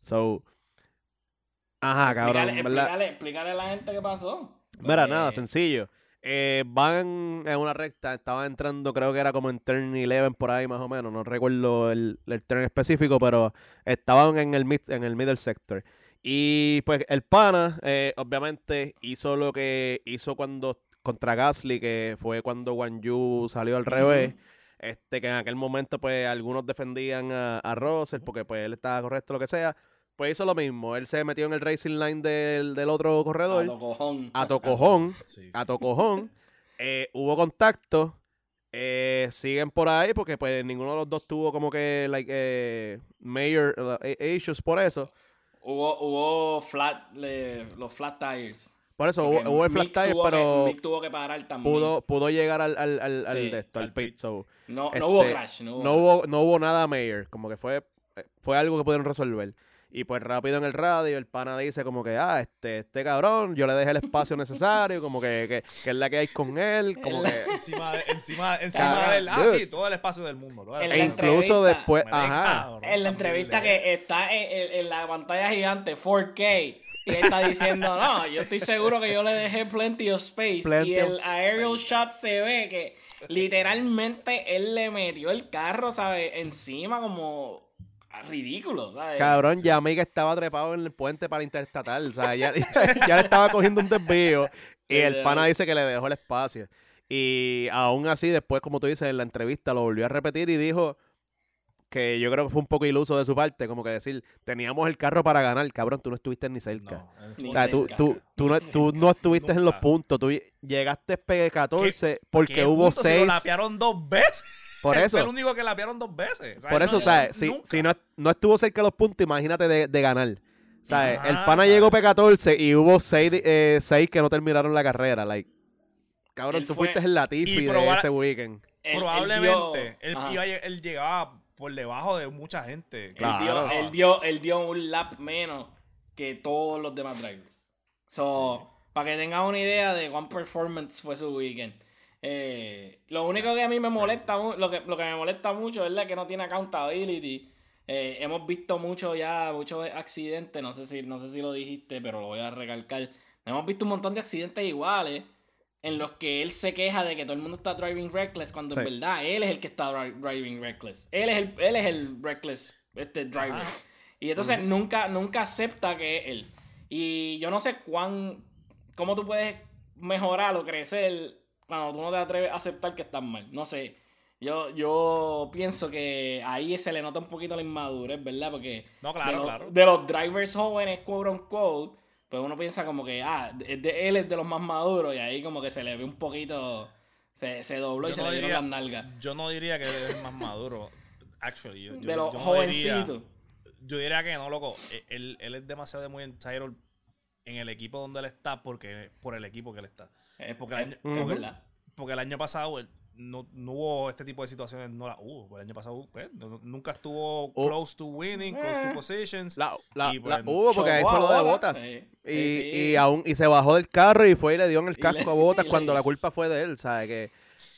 So, ajá, cabrón, explícale, ¿verdad? explícale, explícale a la gente qué pasó. Mira, Porque- nada, sencillo. Eh, van en una recta, estaban entrando, creo que era como en turn 11 por ahí más o menos, no recuerdo el, el turn específico, pero estaban en el, mid, en el middle sector. Y pues el pana, eh, obviamente, hizo lo que hizo cuando contra Gasly, que fue cuando Guan Yu salió al revés. Este, que en aquel momento, pues, algunos defendían a, a Russell porque pues él estaba correcto, lo que sea. Pues hizo lo mismo. Él se metió en el racing line del, del otro corredor. A lo cojón. A tocojón. Sí, sí. A tocojón. eh, hubo contacto. eh, siguen por ahí porque pues ninguno de los dos tuvo como que like eh, major eh, issues por eso. Hubo, hubo flat, le- los flat tires. Por eso hubo, hubo el flat tire, que- pero Mick tuvo que parar también. pudo, pudo llegar al, al, al, al Sí, de esto, al al pit. so, No, este, no hubo crash. No hubo, no hubo, no hubo nada mayor, como que fue, fue algo que pudieron resolver. Y pues rápido en el radio el pana dice como que, ah, este, este cabrón, yo le dejé el espacio necesario, como que, que, que es la que hay con él, como que... Encima, de, encima, encima del. Ah, sí, todo el espacio del mundo. todo el E incluso entrevista, después, ajá. cabrón, En la entrevista horrible. que está en, en- en la pantalla gigante 4K y él está diciendo, no, yo estoy seguro que yo le dejé plenty of space Plenty y el aerial shot se ve que literalmente él le metió el carro, ¿sabes? Encima como ridículo, ¿sabes? Cabrón, ya Miguel estaba trepado en el puente para interestatal. O sea, ya, ya le estaba cogiendo un desvío. Y el pana dice que le dejó el espacio. Y aún así, después, como tú dices, en la entrevista lo volvió a repetir y dijo: que yo creo que fue un poco iluso de su parte, como que decir, teníamos el carro para ganar, cabrón, tú no estuviste ni cerca. No, o sea, tú, cerca. tú, tú, no, tú no estuviste en los puntos, tú llegaste P14 porque ¿Qué hubo punto? Seis. lo lapearon dos veces. Por eso. Fue el único que lapearon dos veces. Por eso, ¿sabes? Si, si no, no estuvo cerca de los puntos, imagínate de, de ganar. ¿Sabes? Ajá, el pana ¿sabes? llegó P14 y hubo seis, eh, seis que no terminaron la carrera. Like, cabrón, Él tú fue- fuiste el Latifi y de ese weekend. Él- él Probablemente dio- él, iba él llegaba por debajo de mucha gente. Él, Claro. dio, él, dio, él dio un lap menos que todos los demás drivers. So, para que tengan una idea de cuán performance fue su weekend. Eh, lo único que a mí me molesta, lo que, lo que me molesta mucho es la que no tiene accountability. Eh, hemos visto mucho ya, muchos accidentes, no sé, si, no sé si lo dijiste, pero lo voy a recalcar. Hemos visto un montón de accidentes iguales en los que él se queja de que todo el mundo está driving reckless cuando en Sí. verdad él es el que está dri- driving reckless. Él es el, él es el reckless este driver. Ajá. Y entonces nunca, nunca acepta que es él. Y yo no sé cuán, cómo tú puedes mejorar o crecer cuando tú no te atreves a aceptar que estás mal. No sé. Yo, yo pienso que ahí se le nota un poquito la inmadurez, ¿verdad? Porque No, de, claro, los, claro. de los drivers jóvenes, quote unquote, pues uno piensa como que, ah, es de- él es de los más maduros y ahí como que se le ve un poquito, se, se dobló y se le dieron las nalgas. Yo no diría que él es más maduro. Actually, yo, yo- De los no jovencitos. yo diría que no, loco. E- Él, él es demasiado de muy entitled en el equipo donde él está porque por el equipo que él está. Es, Porque el año- verdad. Porque el año pasado no, no hubo este tipo de situaciones, no las hubo. El año pasado pues, no- nunca estuvo Oh. close to winning, close Eh. to positions. La, la- Y la- bueno, hubo porque ahí fue lo de botas. Y, sí. y aún, y se bajó del carro y fue y le dio en el casco le- a botas cuando le- la culpa fue de él, ¿sabes? Que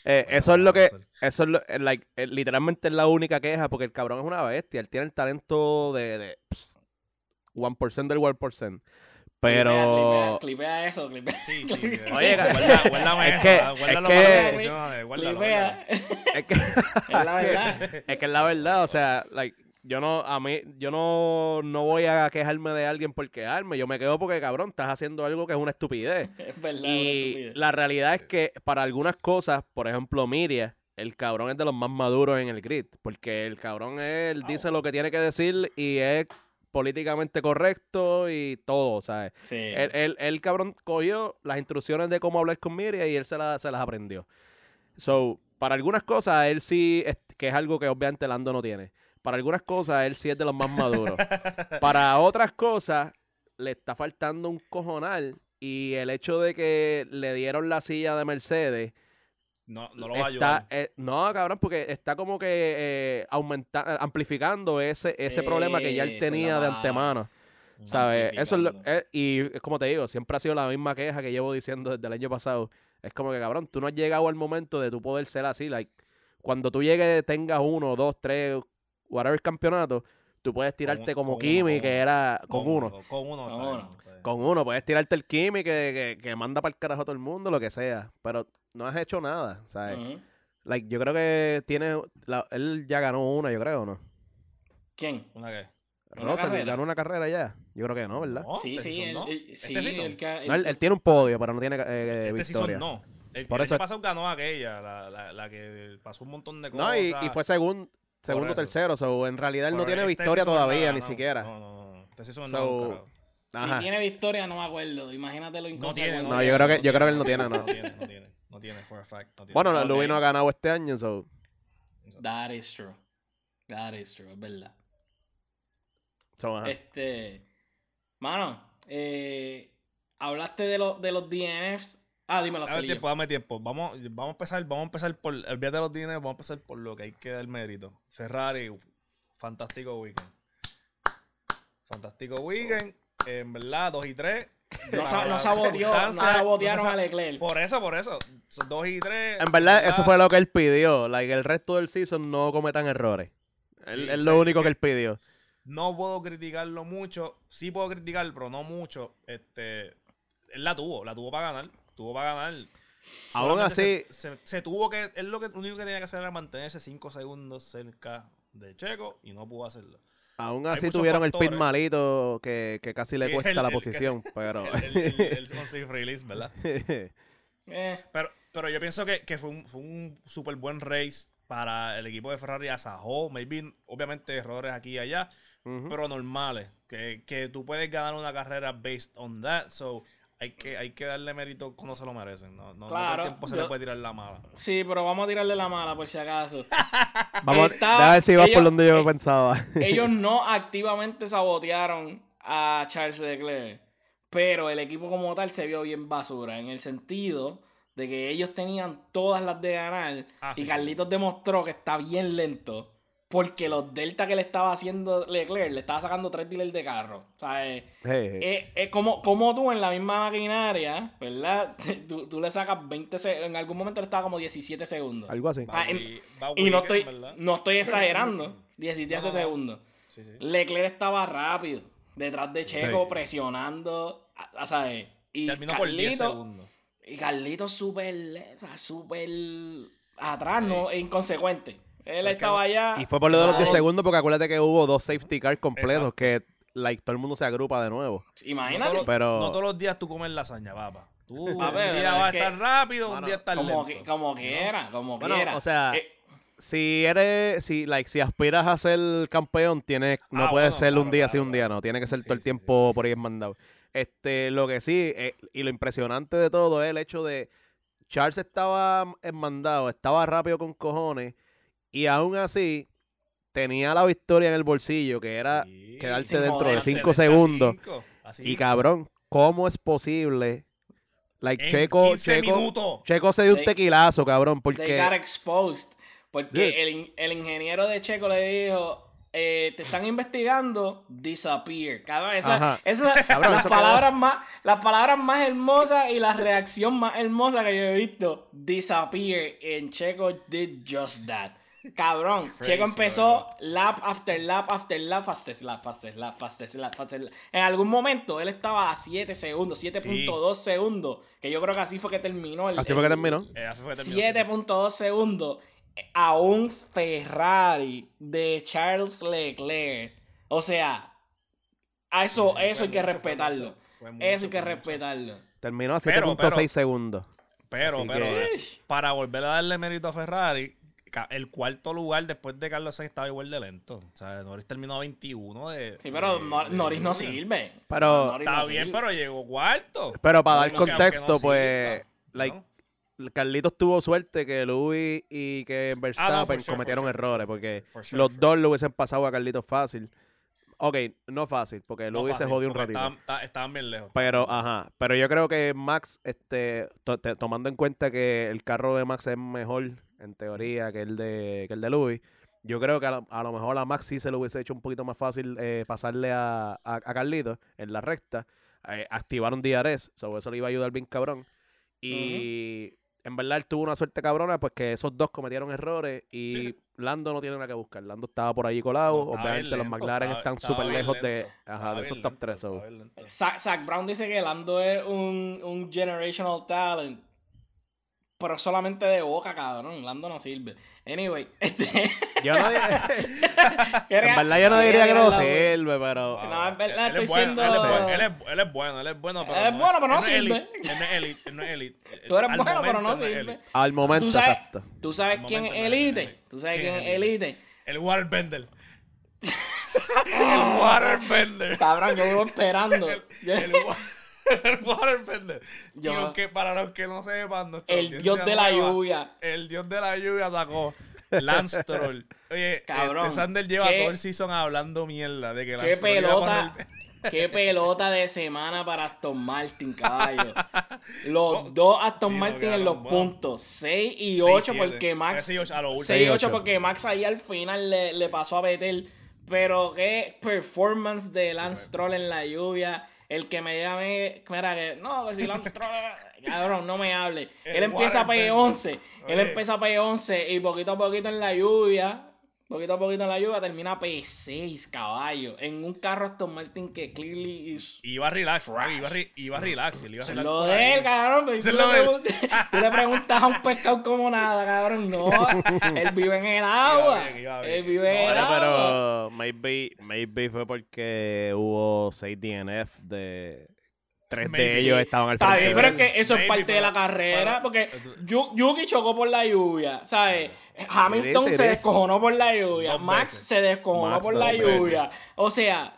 eh, eso es lo que, eso es lo, eh, like, eh, literalmente es la única queja porque el cabrón es una bestia, él tiene el talento de, de pss, 1% del 1%. Pero... Clipea, clipea, clipea eso, clipea. Sí, sí. Clipea. Oye, guarda, guarda es que- guarda es que- guárdalo. Es que, Es la verdad. es que es la verdad, o sea, like, yo no, a mí, yo no, no voy a quejarme de alguien por quejarme, yo me quedo porque, cabrón, estás haciendo algo que es una estupidez. Es verdad. Y estupidez. la realidad es que para algunas cosas, por ejemplo, Miria, el cabrón es de los más maduros en el grid. Porque el cabrón, él dice lo que tiene que decir y es políticamente correcto y todo, ¿sabes? Sí. Él, él- él, cabrón, cogió las instrucciones de cómo hablar con Miria y él se, la- se las aprendió. So, para algunas cosas, él sí, es- que es algo que obviamente Lando no tiene. Para algunas cosas, él sí es de los más maduros. para otras cosas, le está faltando un cojonal. Y el hecho de que le dieron la silla de Mercedes. No, no lo va a está, ayudar. eh, no, cabrón, porque está como que eh, aumenta- amplificando ese, ese problema que ya él es tenía de antemano. ¿Sabes? Eso es lo, eh, y es como te digo, siempre ha sido la misma queja que llevo diciendo desde el año pasado. Es como que, cabrón, tú no has llegado al momento de tú poder ser así. Like, cuando tú llegues, tengas uno, dos, tres, whatever campeonato, tú puedes tirarte Con- como Kimi, que era con uno. Con uno. Bien. Con uno, puedes tirarte el Kimi que, que, que manda para el carajo a todo el mundo, lo que sea. Pero no has hecho nada, ¿sabes? Like, yo creo que tiene. la- él ya ganó una, yo creo, ¿no? ¿Quién? ¿Una qué? Ganó una carrera ya. Yo creo que no, ¿verdad? No, sí, este sí, él, no. él- Este sí, season. el que- No, él, él tiene un podio, pero no tiene eh, Este victoria. season no. El, Por el eso- año pasado ganó aquella, la, la, la que pasó un montón de cosas. No, y, y fue segun- segundo tercero. So, en realidad él no tiene este victoria todavía, ni siquiera. No, no, no. Este season So, no. Si tiene victoria, no me acuerdo. Imagínate lo No tiene. No, yo creo que- yo creo que él no tiene, no. No tiene, no tiene. No tiene, for a fact. No tiene. Bueno, Ok. Luis no ha ganado este año, so. That is true. That is true, es verdad. so. Este. Mano, eh, hablaste de, los de los DNFs. Ah, dímelo, Dame tiempo, dame tiempo. Vamos, vamos a empezar, vamos a empezar por, olvídate de los dineros, vamos a empezar por lo que hay que dar mérito. Ferrari, fantástico weekend. Fantástico weekend, en verdad, 2 y 3. No, sa- no saboteó, no sabotearon a Leclerc. Por eso, por eso. 2 y 3. En verdad, eso fue lo que él pidió. Like, el resto del season no cometan errores. Él- Sí, es lo único que que- él pidió. No puedo criticarlo mucho. Sí puedo criticar, pero no mucho. Este, él la tuvo, la tuvo para ganar. Tuvo para ganar. Aún así- Se, se- se tuvo que. Él lo, que, lo único que tenía que hacer era mantenerse 5 segundos cerca de Checo y no pudo hacerlo. Aún así tuvieron el pit factores. malito que, que casi le Sí, cuesta el- la el que- posición, pero... El, el, el, el release, ¿verdad? Eh, Pero, pero yo pienso que, que fue un, fue un súper buen race para el equipo de Ferrari asajó, maybe, obviamente errores aquí y allá, Ujú. pero normales, que, que tú puedes ganar una carrera based on that, so hay que, hay que darle mérito cuando se lo merecen, no, no, no todo el Claro, tiempo se yo- le puede tirar la mala. Sí, pero vamos a tirarle la mala por si acaso. Vamos, a ver si vas ellos- por donde yo eh, pensaba. Ellos no activamente sabotearon a Charles Leclerc, pero el equipo como tal se vio bien basura, en el sentido de que ellos tenían todas las de ganar Ah, y sí, Carlitos demostró que está bien lento. Porque los delta que le estaba haciendo Leclerc, le estaba sacando tres dealers de carro. O sea, eh, Hey, hey. es, es como, como tú en la misma maquinaria, ¿verdad? Tú, tú le sacas 20 segundos. En algún momento le estaba como 17 segundos. Algo así. Ah, Y no estoy, ¿verdad? no estoy exagerando. 17 No, no, no. segundos. Sí, sí. Leclerc estaba rápido. Detrás de Checo, Sí. presionando. ¿sabes? Y Terminó por 10 Carlito- segundos. Y Carlito súper, súper atrás, ¿no? E inconsecuente. Él estaba no- allá. Y fue por lo de los 10 No, segundos, porque acuérdate que hubo dos safety cars completos Exacto. que like, todo el mundo se agrupa de nuevo. No Imagínate. todos, los- Pero- no todos los días tú comes lasaña, papá. Tú un día es vas a que- estar rápido, un día estás como, lento. que, como quiera, como Bueno, quiera. o sea, Eh, Si eres, si, like, si aspiras a ser campeón, tienes, no Ah, puede bueno, ser claro, un día sí, claro, un día no. Tiene que ser Sí, todo el sí, tiempo por ahí mandado. Este, lo que sí, eh, y lo impresionante de todo es el hecho de Charles estaba en mandado, estaba rápido con cojones, y aún así tenía la victoria en el bolsillo, que era Sí. quedarse dentro de 5 70 a segundos. cinco, así. Y cabrón, ¿cómo es posible? Like, En Checo, 15 Checo, minutos. Checo se dio un They- tequilazo, cabrón, They porque... got exposed. Porque el, in- el ingeniero de Checo le dijo: eh, Te están investigando, disappear. Cabrón, esa, esa- Cabrón, las, quedó- palabras más, las palabras más hermosas y la reacción más hermosa que yo he visto: disappear. En Checo did just that. Cabrón, Crazy, Checo empezó bro. lap after lap after lap, fastest lap, fastest lap, fastest lap, fastest lap. En algún momento él estaba a 7 segundos, 7.2 segundos. Que yo creo que así fue que terminó el. Así fue que terminó. Eh, así fue que terminó. 7.2 segundos a un Ferrari de Charles Leclerc. O sea, a eso, Sí, eso hay que fue respetarlo. mucho, fue mucho, Eso hay que respetarlo. Terminó a Pero, 7.6 pero- segundos. Pero, Así pero, que- eh, para volver a darle mérito a Ferrari, el cuarto lugar después de Carlos Sainz estaba igual de lento. O sea, Norris terminó a 21 de. Sí, pero de- Nor- de Norris no sirve. Pero- Norris Está no bien, sirve. pero llegó cuarto. Pero para dar contexto, no pues, like, ¿no? Carlitos tuvo suerte que Louis y que Verstappen Ah, sure, for cometieron sure, errores, porque sure, for sure, los for dos lo hubiesen pasado a Carlitos fácil. Ok, no fácil, porque No Louis se jodió un ratito. Estaban, ta- estaban bien lejos. Pero, ajá, pero yo creo que Max, este, to- te- tomando en cuenta que el carro de Max es mejor, en teoría, que el de, que el de Louis, yo creo que a lo, a lo mejor a Max sí se le hubiese hecho un poquito más fácil eh, pasarle a, a, a Carlitos en la recta. Eh, activaron DRS, so eso le iba a ayudar bien cabrón. Y en verdad él tuvo una suerte cabrona, pues que esos dos cometieron errores y Sí. Lando no tiene nada que buscar. Lando estaba por ahí colado. No, Obviamente bien los lento, McLaren estaba- están súper lejos de, lento, ajá, estaba de esos top lento, 3. estaba bien lento. Zach, Zach Brown dice que Lando es un, un generational talent. Pero solamente de boca, cabrón. Lando no sirve. Anyway, este. Yo no, en quería- verdad yo no diría que no sirve, pero... No, es verdad, estoy siendo- Él es, bueno, él, es, él es bueno, él es bueno, pero. Él es bueno, pero no sirve. Él no es elite, él no es elite. Tú eres Al bueno, pero no sirve. Al momento, ¿Tú sabes, exacto. ¿Tú sabes Al quién es Elite? ¿Tú sabes ¿Quién es Elite? El waterbender. el waterbender. Cabrón, yo vivo esperando. El, wa- el waterbender. Yo- Y los que, para los que no sepan, el dios de la nueva, lluvia. El dios de la lluvia atacó. Lance Stroll. Oye, Cabrón, este Sander lleva qué- todo el season hablando mierda de que Lance Qué a pelota. poner- Qué pelota de semana para Aston Martin, caballo. Los dos Aston Sí, no Martin en quedaron los buenos. puntos. 6 y Seis, 8 siete. porque Max... Seis y ocho, a lo último. 6 y 8 8. porque Max ahí al final le, le pasó a Betel. Pero qué performance de Lance fue. Stroll en la lluvia. El que me llame, mira que no, que si Stroll, cabrón, no me hable. Él empieza a waterbender. P11, él empieza a P11 y poquito a poquito en la lluvia, poquito a poquito en la lluvia termina P6, caballo, en un carro Aston Martin que clearly is Iba relax, Trash. iba, re- iba relax. él iba Eso es relax lo de él, cabrón. pero tú, le lo de él. preguntas, tú le preguntas a un pescado como nada, cabrón. No, él vive en el agua. bien, iba bien. Él vive en el agua. pero maybe, maybe fue porque hubo 6 DNF de tres Maybe. de ellos estaban al Está frente. bien, de pero es que eso es parte de la carrera, pero- porque Yu- Yuki chocó por la lluvia, ¿sabes? Hamilton se descojonó por la lluvia, Dos Max veces. se descojonó Max por la veces. lluvia. O sea,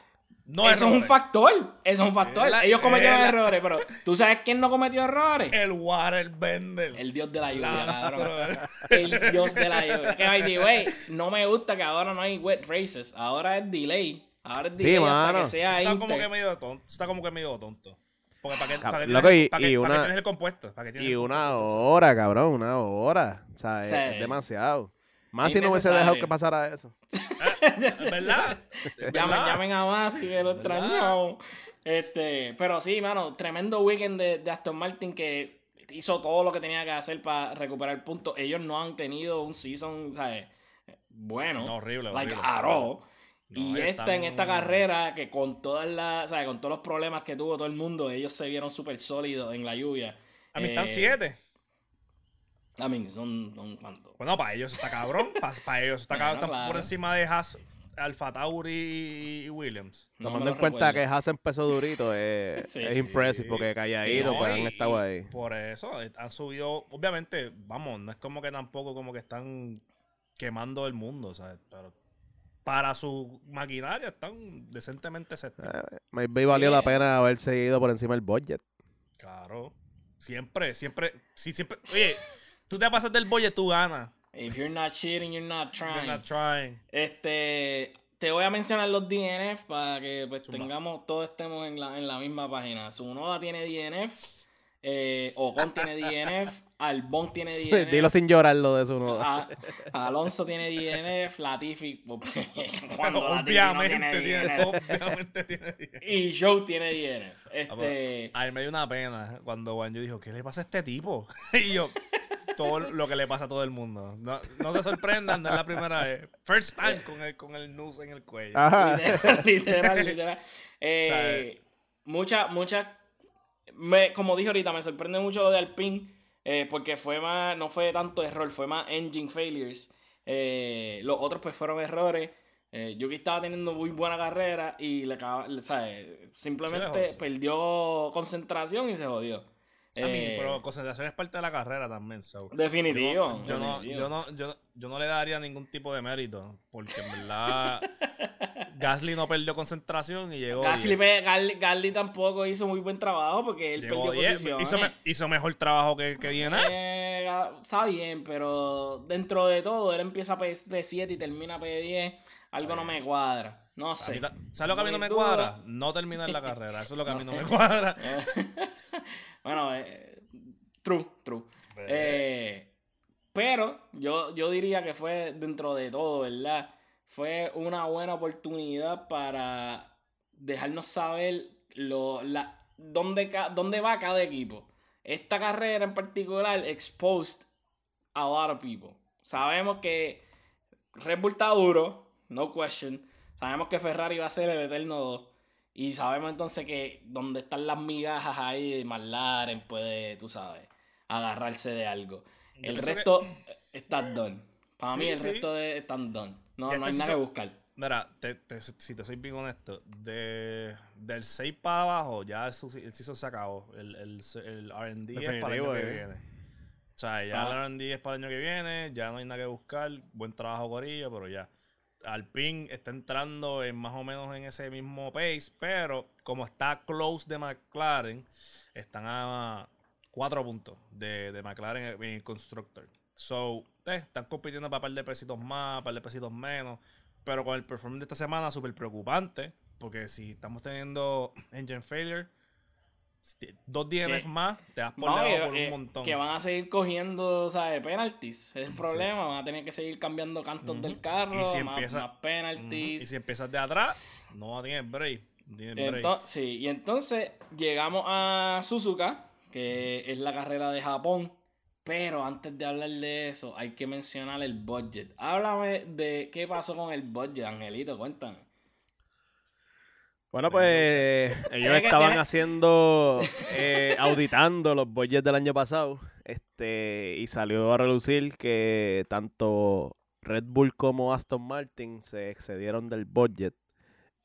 No eso es un factor, eso es un factor. La- Ellos cometieron es la- errores, pero ¿tú sabes quién no cometió errores? El waterbender. El dios de la lluvia, cabrón. El dios de la lluvia. Que by the way, no me gusta que ahora no hay wet races. Ahora es delay. Ahora es Sí, delay hasta mano. que sea Está como que medio tonto. Está como que medio tonto. Porque para para qué loco, y- para qué- y para qué una- tienes el compuesto. ¿Para qué tienes Y el una compuesto? hora, cabrón, una hora. O sea, es, Sí. es demasiado. Más si no hubiese dejado que pasara eso. ¿Es ¿Verdad? ¿Es Llamen, llamen a Masi que lo extrañamos. Este, pero sí, mano, tremendo weekend de, de Aston Martin que hizo todo lo que tenía que hacer para recuperar puntos. Ellos no han tenido un season, ¿sabes? Bueno, No, horrible, like horrible. No, y esta en esta carrera, que con todas las, ¿sabes? Con todos los problemas que tuvo todo el mundo, ellos se vieron súper sólidos en la lluvia. A mí están Eh, siete. I mean, son, son ¿cuántos? Bueno, para ellos está cabrón. Para, ellos está Bueno, cabrón. Están claro. por encima de Haas, Alfa Tauri y, Williams. No Tomando en cuenta recuerdo. que Haas empezó durito, es, Sí. es Sí. impressive porque calladito, no, pues han estado ahí. Por eso eh, han subido. Obviamente, vamos, no es como que tampoco como que están quemando el mundo, ¿sabes? Pero para su maquinaria están decentemente séptimos. Eh, maybe valió la pena haber seguido por encima del budget. Claro. Siempre, siempre. Sí, siempre. Oye, tú te pasas del bolle, tú ganas. If you're not cheating, you're not You're trying. not trying. Este, te voy a mencionar los DNF para que pues, tengamos, todos estemos en la, en la misma página. Sunoda tiene DNF, eh, Ocon tiene DNF, Albon tiene DNF. Dilo sin llorar lo de su noda. A- Alonso tiene DNF, Latifi, cuando Latifi no obviamente tiene tiene, DNF. obviamente tiene DNF. Y Joe tiene DNF. Ah, pues, Este, A mí me dio una pena cuando Juan yo dijo, ¿qué le pasa a este tipo? y yo, todo lo que le pasa a todo el mundo. No, no te sorprendan, no es la primera vez. First time con el, con el noose en el cuello. Ajá. literal, literal, literal. Eh, muchas, muchas. Me, como dije ahorita, me sorprende mucho lo de Alpine. Eh, porque fue más. No fue tanto error, fue más engine failures. Eh, los otros, pues, fueron errores. Eh, Yuki estaba teniendo muy buena carrera y le acaba, ¿sabes? Simplemente perdió concentración y se jodió. A mí, Eh, pero concentración es parte de la carrera también. so. Definitivo. Yo, yo no, yo, no, yo, yo no le daría ningún tipo de mérito, porque en verdad Gasly no perdió concentración y llegó. Gasly, 10. pe- Gasly, Gasly tampoco hizo muy buen trabajo porque él Llegó perdió 10. posiciones. Hizo, me- hizo mejor trabajo que, que. Eh, está bien, pero dentro de todo, él empieza P- P7 y termina P10. Algo no me cuadra. No sé. ta- ¿Sabes lo que a mí no me cuadra? No terminar la carrera. Eso es lo que a mí no me cuadra. bueno, eh, true, true. Eh, pero yo, yo diría que fue dentro de todo, ¿verdad? Fue una buena oportunidad para dejarnos saber lo, la, dónde, ca- dónde va cada equipo. Esta carrera en particular exposed a lot of people. Sabemos que Red Bull está duro, no question. Sabemos que Ferrari va a ser el eterno 2. Y sabemos entonces que donde están las migajas ahí, McLaren puede, tú sabes, agarrarse de algo. El que- resto está done. Para Sí, mí el sí. resto de, están done. No, no hay nada que buscar. Mira, te- te- si te soy bien honesto, de, del 6 para abajo ya el, el season se acabó. El, el, el RD es para el año que eh. viene. O sea, ya Ah. el RD es para el año que viene, ya no hay nada que buscar. Buen trabajo, Corillo, pero ya. Alpine está entrando en más o menos en ese mismo pace, pero como está close de McLaren, están a 4 puntos de, de McLaren en el Constructor. So, eh, están compitiendo para un par de pesitos más, par de pesitos menos. Pero con el performance de esta semana, súper preocupante. Porque si estamos teniendo engine failure, dos DNF más, te das por No, por eh, un montón. que van a seguir cogiendo, ¿sabes? Penalties. Es el problema. Van a tener que seguir cambiando cantos del carro. Y si más, empieza- más penalties. Y si empiezas de atrás, no tienes break. tienes break. Ento- sí, y entonces llegamos a Suzuka, que es la carrera de Japón. Pero antes de hablar de eso, hay que mencionar el budget. Háblame de qué pasó con el budget, Angelito, cuéntame. Bueno, pues ellos estaban haciendo, eh, auditando los budgets del año pasado, este, y salió a relucir que tanto Red Bull como Aston Martin se excedieron del budget.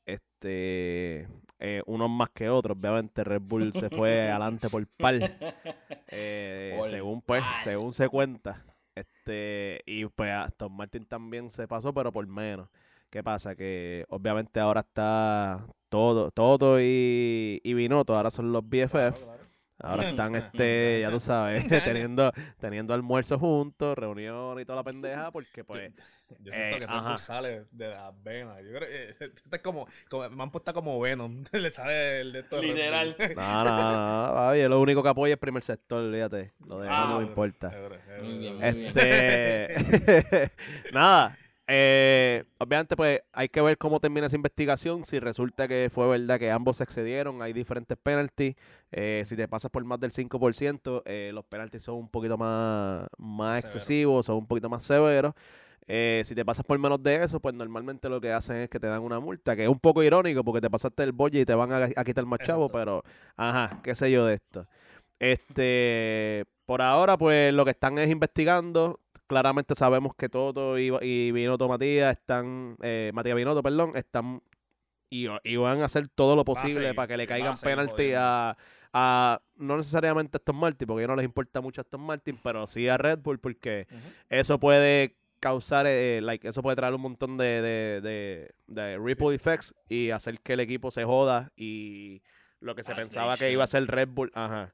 Este, eh, unos más que otros. Obviamente Red Bull se fue adelante por par. eh, Por según pues, par. según se cuenta. Este, y pues Aston Martin también se pasó, pero por menos. ¿Qué pasa? Que obviamente ahora está todo, todo y, y Binotto, ahora son los BFF. Claro, claro. Ahora están, este, ya tú sabes, teniendo, teniendo almuerzos juntos, reunión y toda la pendeja, porque pues, Yo siento Eh, que Red ajá. Bull sale de las venas. Yo creo que este es como, como me han puesto como Venom. Le sale el de esto. Literal. no, no, no, oye, lo único que apoya es primer sector, fíjate, lo demás Ah, no me Seguro, importa. seguro, seguro. Muy bien, muy Este, nada, eh, obviamente pues hay que ver cómo termina esa investigación, si resulta que fue verdad que ambos se excedieron, hay diferentes penalties, eh, si te pasas por más del 5%, eh, los penalties son un poquito más, más excesivos, son un poquito más severos. Eh, si te pasas por menos de eso, pues normalmente lo que hacen es que te dan una multa, que es un poco irónico porque te pasaste el bolle y te van a, a quitar más chavo, pero ajá, qué sé yo de esto. Este, por ahora, pues lo que están es investigando. Claramente sabemos que Toto y, y Binotto Matías están, eh, Matías Binotto, perdón, están y, y van a hacer todo lo posible para que le caigan penalti a, a, no necesariamente a Aston Martin, porque a ellos no les importa mucho a Aston Martin, pero sí a Red Bull, porque eso puede causar, eh, like, eso puede traer un montón de, de, de, de ripple effects y hacer que el equipo se joda y lo que se pensaba que iba a ser Red Bull, ajá,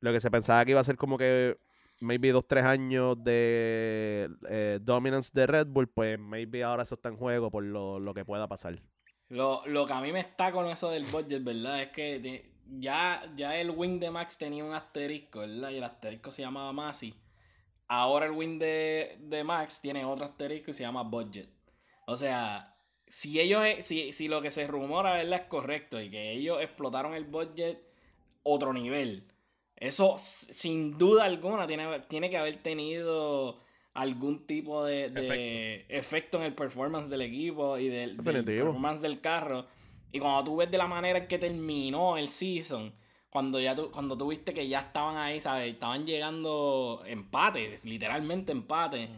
lo que se pensaba que iba a ser como que maybe dos, tres años de eh, dominance de Red Bull, pues maybe ahora eso está en juego por lo, lo que pueda pasar. Lo, lo que a mí me está con eso del budget, ¿verdad? Es que ya, ya el win de Max tenía un asterisco, ¿verdad? Y el asterisco se llamaba Masi. Ahora el win de, de Max tiene otro asterisco y se llama budget. O sea, si ellos, si, si lo que se rumora, ¿verdad? Es correcto y que ellos explotaron el budget otro nivel. Eso sin duda alguna tiene, tiene que haber tenido algún tipo de, de efecto. en el performance del equipo y del, del performance del carro. Y cuando tú ves de la manera en que terminó el season, cuando ya tú, cuando tú viste que ya estaban ahí, ¿sabes? Estaban llegando empates, literalmente empates.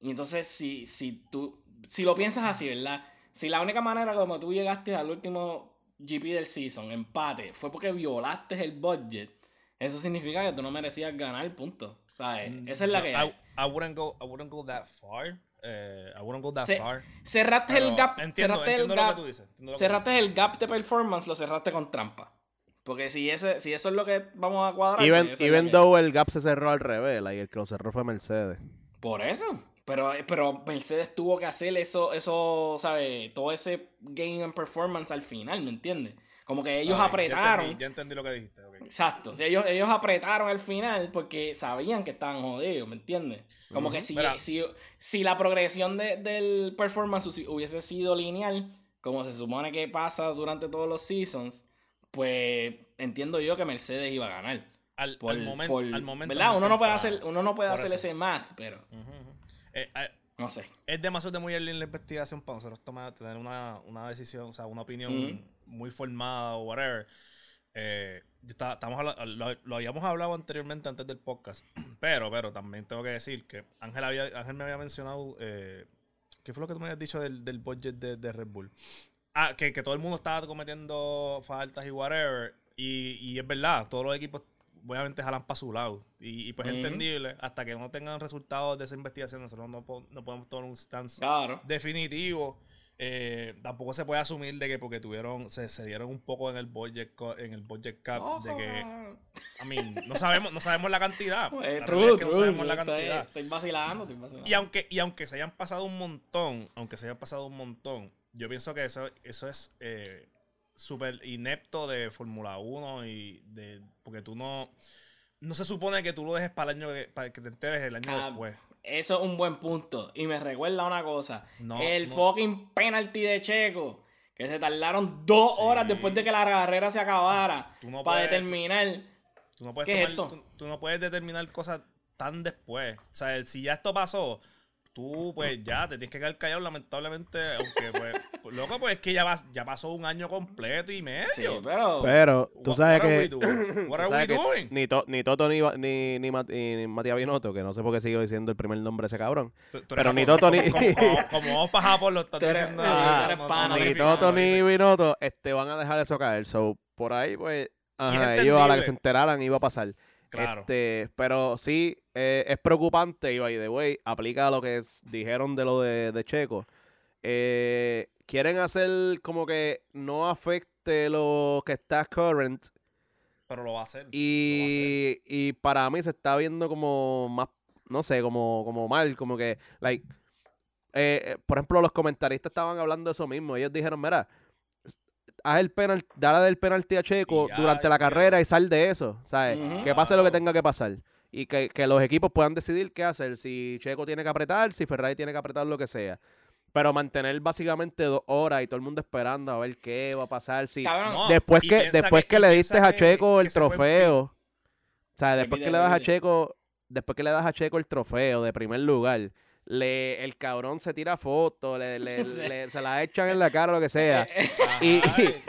Y entonces, si, si tú, si lo piensas así, ¿verdad? Si la única manera como tú llegaste al último GP del season, empate, fue porque violaste el budget, eso significa que tú no merecías ganar, punto. ¿Sabes? Mm, Esa es la que I, hay. I wouldn't go, I wouldn't go that far. Eh, I wouldn't go that Se- far. Cerraste Pero el gap, entiendo, cerraste el lo gap, que tú dices. que tú cerraste el gap de performance, lo cerraste con trampa. Porque si ese, si eso es lo que vamos a cuadrar, Even, pues even que- though el gap se cerró al revés, like, el que lo cerró fue Mercedes. Por eso. Pero, pero Mercedes tuvo que hacer eso, eso, ¿sabes? Todo ese game en performance al final, ¿me entiendes? Como que ellos ya apretaron. entendí, Ya entendí, lo que dijiste. ok. Exacto. O sea, ellos, ellos apretaron al final porque sabían que estaban jodidos, ¿me entiendes? Como que si, si, si la progresión de- del performance hubiese sido lineal, como se supone que pasa durante todos los seasons, pues entiendo yo que Mercedes iba a ganar. Al, Por, al momento, por- al momento ¿Verdad? Uno no puede hacer, uno no puede hacer eso. ese math, pero. Eh, eh, no sé. es demasiado de muy early en la investigación para nosotros tomar, tener una, una decisión, o sea, una opinión. Muy formada o whatever. Eh, estaba- estamos lo, lo habíamos hablado anteriormente antes del podcast, pero, pero también tengo que decir que Ángel, había, Ángel me había mencionado, eh, ¿qué fue lo que tú me habías dicho del, del budget de, de Red Bull? Ah, que, que todo el mundo estaba cometiendo faltas y whatever, y, y es verdad, todos los equipos obviamente jalan para su lado, y, y pues es entendible, hasta que no tengan resultados de esa investigación, nosotros no, po- no podemos tomar un stance Claro. definitivo. Eh, tampoco se puede asumir de que porque tuvieron, se, se dieron un poco en el budget, en el budget cap, de que, I mean, no sabemos, no sabemos la cantidad. Eh, La true, es que no true, sabemos la estoy- cantidad. Estoy, vacilando, estoy vacilando. Y aunque, y aunque se hayan pasado un montón, aunque se hayan pasado un montón, yo pienso que eso, eso es eh, súper inepto de Fórmula 1 y de, porque tú no, no se supone que tú lo dejes para el año que, para que te enteres el año Ah, después. Eso es un buen punto. Y me recuerda una cosa. No, el no. fucking penalty de Checo. Que se tardaron dos Sí. horas después de que la carrera se acabara. Tú no para puedes- determinar. Tú no puedes ¿Qué es esto? Tú, tú no puedes determinar cosas tan después. O sea, si ya esto pasó, tú pues ya te tienes que quedar callado, lamentablemente, aunque pues loco, pues es que ya, va- ya pasó un año completo y medio. Sí, pero. Pero tú What- sabes what que... we doing? What tú are sabes we que doing? Ni, To- ni Toto ni, ni, ni, Mat- y ni Matías Binotto, que no sé por qué sigo diciendo el primer nombre de ese cabrón. Tú- tú eres pero ni Toto ni- Como, vamos para Japón, lo estás diciendo. ni Toto ni. Binotto este, van a dejar eso caer. So, por ahí, pues, ajá, ellos a la que se enteraran iba a pasar. Claro. Este, pero sí, eh, es preocupante y by the way, aplica lo que es- dijeron de lo de, de Checo. Eh, quieren hacer como que no afecte lo que está current Pero lo va a hacer. y, y para mí se está viendo como más, no sé, como, como mal, como que, like, eh, por ejemplo, los comentaristas estaban hablando de eso mismo. Ellos dijeron, mira, haz el penal, dale del penalti a Checo ya, durante la carrera y sal de eso, ¿sabes? Que pase lo que tenga que pasar. Y que, que los equipos puedan decidir qué hacer, si Checo tiene que apretar, si Ferrari tiene que apretar, lo que sea. Pero mantener básicamente dos horas y todo el mundo esperando a ver qué va a pasar, si... No, Después que, después que, le diste a que- Checo el trofeo. O sea, después que le das a. Checo, después que le das a Checo el trofeo de primer lugar, le, el cabrón se tira fotos, le, le- Sí. le- se la echan en la cara, lo que sea. Ajá, Y-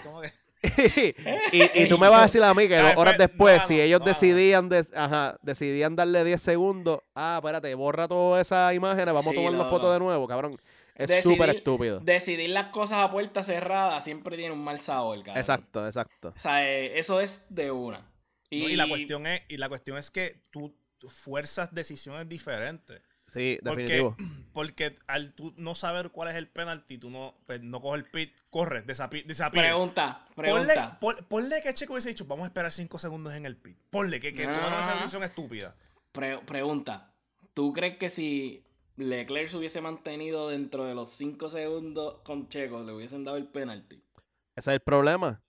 ¿cómo que? y, y tú me vas a decir a mí que dos horas pues, después, no, si no, ellos no. decidían, des- ajá, decidían darle 10 segundos, ah, espérate, borra todas esas imágenes, vamos Sí, a tomar la loco. foto de nuevo, cabrón. Es súper estúpido. Decidir las cosas a puerta cerrada siempre tiene un mal sabor, cabrón. Exacto, exacto. O sea, eh, eso es de una. Y, No, y la cuestión es, y la cuestión es que tú fuerzas decisiones diferentes. Sí, definitivo. Porque al tú no saber cuál es el penalti, tú no, pues, no coges el pit, corres, desapi- desapide. Pregunta, Ponle, pregunta. pon- ponle que Checo hubiese dicho, vamos a esperar 5 segundos en el pit. Ponle que, que No, tomaron esa decisión estúpida. Pre- pregunta. ¿Tú crees que si Leclerc se hubiese mantenido dentro de los 5 segundos con Checo, le hubiesen dado el penalti? Ese es el problema.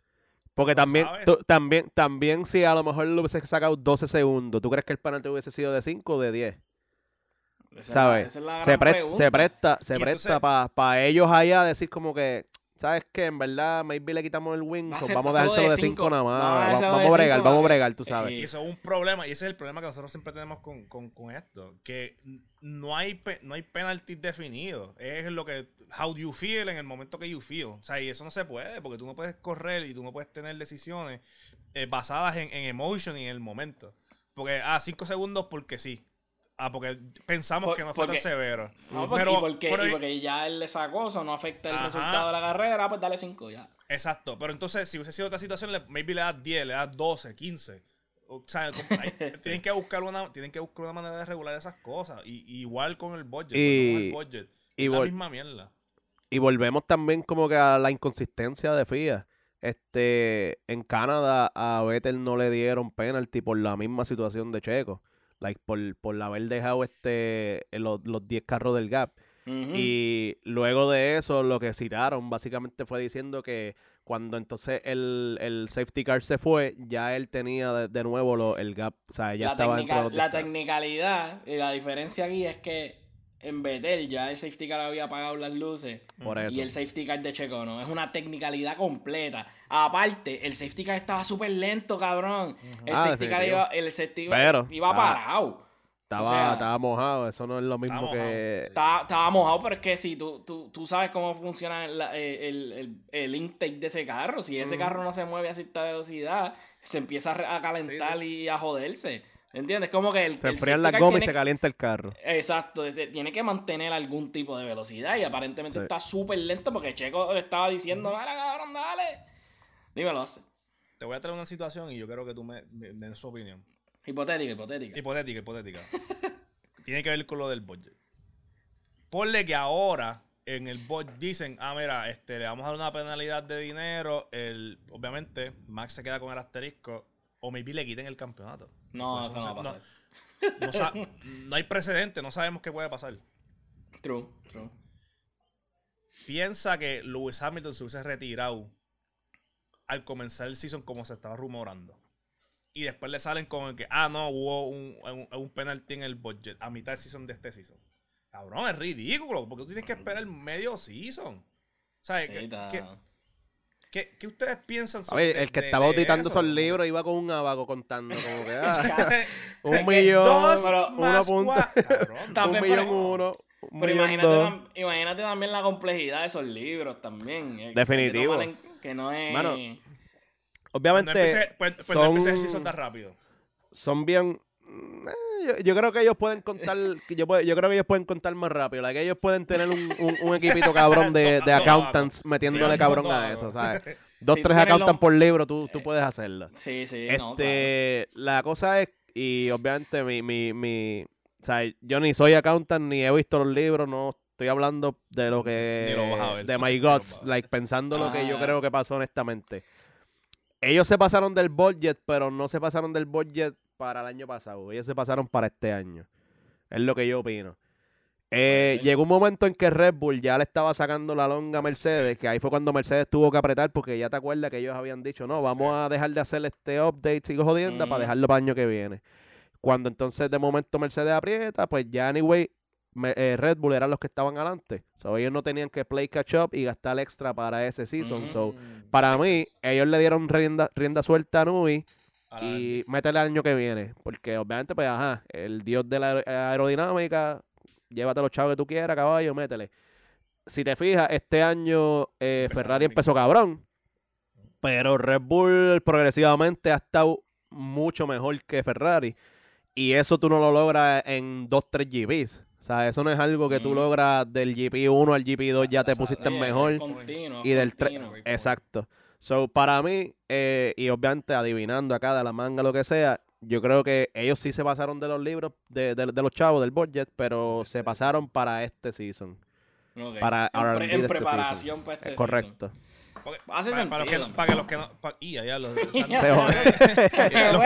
Porque No también, tú- también, también si a lo mejor le hubiese sacado 12 segundos, ¿tú crees que el penalti hubiese sido de 5 o de 10? Esa es la- ¿Sabes? esa es la Se, pre- pregunta. se presta, se presta para ellos allá decir como que, ¿sabes qué? En verdad, maybe le quitamos el win, Va vamos a solo dejárselo de de 5 cinco. nada más. Vamos a Va- dejárselo vamos de a bregar, cinco, vamos a bregar, tú sabes. Y eso es un problema, y ese es el problema que nosotros siempre tenemos con, con- con esto, que no hay, pe- no hay penaltis definidos. Es lo que, how do you feel en el momento que you feel. O sea, y eso no se puede, porque tú no puedes correr y tú no puedes tener decisiones eh, basadas en, en emotion y en el momento. Porque, ah, cinco segundos porque sí. Ah, porque pensamos Por- que no fue porque- tan severo. No, porque, Pero- y porque, pero- y porque ya él le sacó, eso no afecta el Ajá. resultado de la carrera, pues dale 5 ya. Exacto, pero entonces si hubiese sido otra situación, le- maybe le das 10, le das 12, 15. O sea, tienen, que buscar una, tienen que buscar una manera de regular esas cosas. Y, y igual con el budget. Y- con el budget. y es la misma mierda. Y volvemos también como que a la inconsistencia de FIA. Este, en Canadá a Vettel no le dieron penalty por la misma situación de Checo. Like, por, por haber dejado este los, los 10 carros del gap. Y luego de eso, lo que citaron básicamente fue diciendo que cuando entonces el, el safety car se fue, ya él tenía de, de nuevo lo- el gap. O sea, ya la, estaba los la 10 carros. tecnicalidad y la diferencia aquí es que en Betel ya el safety car había apagado las luces Por eso. y el safety car de Checo no. Es una tecnicalidad completa. Aparte, el safety car estaba súper lento, cabrón. El Ah, safety car iba, el safety car Pero, iba ah, parado. Estaba, o sea- estaba mojado, eso no es lo mismo que... Estaba, estaba mojado, pero es que si tú, tú, tú sabes cómo funciona la- eh, el, el- el intake de ese carro, si ese carro no se mueve a cierta velocidad, se empieza a calentar y a joderse. ¿Entiendes? Como que el, Se enfrían las gomas y se calienta el carro. Exacto, es- tiene que mantener algún tipo de velocidad y aparentemente Sí. está súper lento porque Checo le estaba diciendo, mira cabrón, dale. Dímelo, hace. Te voy a traer una situación y yo quiero que tú me, me des su opinión. Hipotética, hipotética. Hipotética, hipotética. Tiene que ver con lo del budget. Ponle que ahora en el budget dicen, ah, mira, este, le vamos a dar una penalidad de dinero. El, obviamente, Max se queda con el asterisco. O maybe le quiten el campeonato. No, Pues eso no va a no- pasar. No, sa- no hay precedente, no sabemos qué puede pasar. True, true. Piensa que Lewis Hamilton se hubiese retirado al comenzar el season como se estaba rumorando. Y después le salen con que, ah, no, hubo un, un, un penalti en el budget a mitad del season de este season. Cabrón, es ridículo, porque tú tienes que esperar medio season. ¿Sabes? Sí, ¿Qué, ustedes piensan A ver, de- el que de- estaba de auditando eso? esos libros iba con un abaco contando como que ah, un millón, dos uno punto, un millón uno, un Pero millón imagínate, dos. tam- imagínate también la complejidad de esos libros también. eh, que Definitivo. Que no es... Mano, Obviamente no empecé, pues, pues empecé son- tan rápido. son bien. Mm, eh, Yo, yo creo que ellos pueden contar. Yo, puedo- yo creo que ellos pueden contar más rápido. like, ellos pueden tener un, un, un equipito cabrón de, de accountants metiéndole Sí, cabrón a eso. ¿sabes? Dos, Si tres accountants por libro, tú, tú puedes hacerlo. Sí, sí, Este, no, claro. la cosa es, y obviamente mi, mi, mi, o sea, yo ni soy accountant ni he visto los libros, no estoy hablando de lo que, lo de my ver. like pensando lo que yo Ajá. creo que pasó honestamente. Ellos se pasaron del budget, pero no se pasaron del budget para el año pasado, ellos se pasaron para este año. Es lo que yo opino. Eh, llegó un momento en que Red Bull ya le estaba sacando la longa a Mercedes, que ahí fue cuando Mercedes tuvo que apretar, porque ya te acuerdas que ellos habían dicho, no, vamos a dejar de hacer este update, sigo jodienda, para Ujú. dejarlo para el año que viene. Cuando entonces de momento Mercedes aprieta, pues ya anyway, me- eh, Red Bull eran los que estaban adelante. So, ellos no tenían que play catch up y gastar extra para ese season. Ujú. So, para mí, ellos le dieron rienda, rienda suelta a Nui y métele al año que viene. Porque obviamente, pues, ajá, el dios de la aer- aerodinámica, llévate los chavos que tú quieras, caballo, métele. Si te fijas, este año eh, Ferrari empezó cabrón. Pero Red Bull progresivamente ha estado mucho mejor que Ferrari. Y eso tú no lo logras en 2-3 GPs. O sea, eso no es algo que tú Mm. logras del GP1 al GP2, ya te pusiste mejor. Continuo, Y del 3. continuo. Exacto. So, para mí, eh, y obviamente adivinando acá de la manga, lo que sea, yo creo que ellos sí se pasaron de los libros, de, de- de los chavos, del budget, pero Este se pasaron para este season. Para en, R&D pre- en este preparación para este Es correcto. porque- Hace para, para los que para que los que no. pa- y allá los,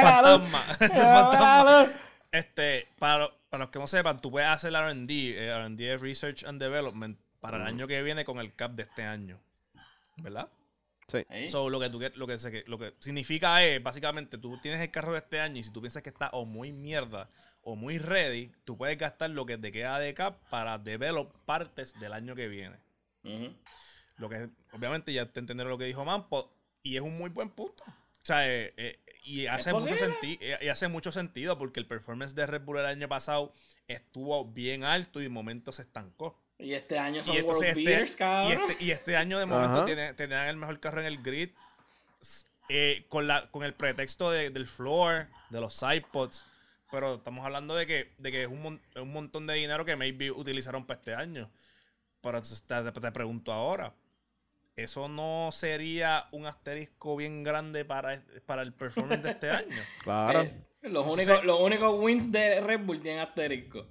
fantasmas. season. Este, para, para los que no sepan, tú puedes hacer RD, eh, RD es Research and Development, para el año que viene con el CAP de este año. ¿Verdad? Sí. So, lo que, tú, lo, que lo que significa es, básicamente, tú tienes el carro de este año y si tú piensas que está o muy mierda o muy ready, tú puedes gastar lo que te queda de cap para develop partes del año que viene. Lo que obviamente ya te entenderé lo que dijo Mampo y es un muy buen punto. O sea, eh, eh, y, hace mucho y hace mucho sentido porque el performance de Red Bull el año pasado estuvo bien alto y de momento se estancó. Y este año son Y entonces World este- Beaters, Y cabrón. este, y este año de momento tenían el mejor carro en el grid. eh, con, la, con el pretexto de- del floor, de los iPods. Pero estamos hablando de que, de que es un, mon- un montón de dinero que maybe utilizaron para este año. Pero entonces te, te pregunto ahora. ¿Eso no sería un asterisco bien grande para, para el performance de este año? Claro. Eh, los, Entonces- únicos, los únicos wins de Red Bull tienen asterisco.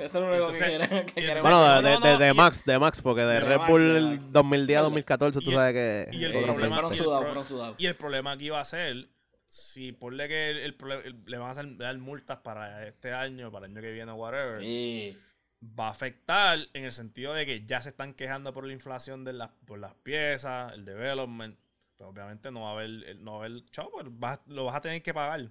Eso es lo único Entonces- que quieren- que. Bueno, no, de, de- no, de- de y- Max, de Max, porque de de Red Bull de el Max. 2010, 2014, tú sabes que... y el problema- fueron sudados, fueron sudados. Y el problema aquí va a ser, si ponle que el, el le van a hacer, dar multas para este año, para el año que viene, whatever, Sí. va a afectar en el sentido de que ya se están quejando por la inflación de las, por las piezas, el development. Pero obviamente no va a haber, el- no va a haber chavo, pues vas- lo vas a tener que pagar.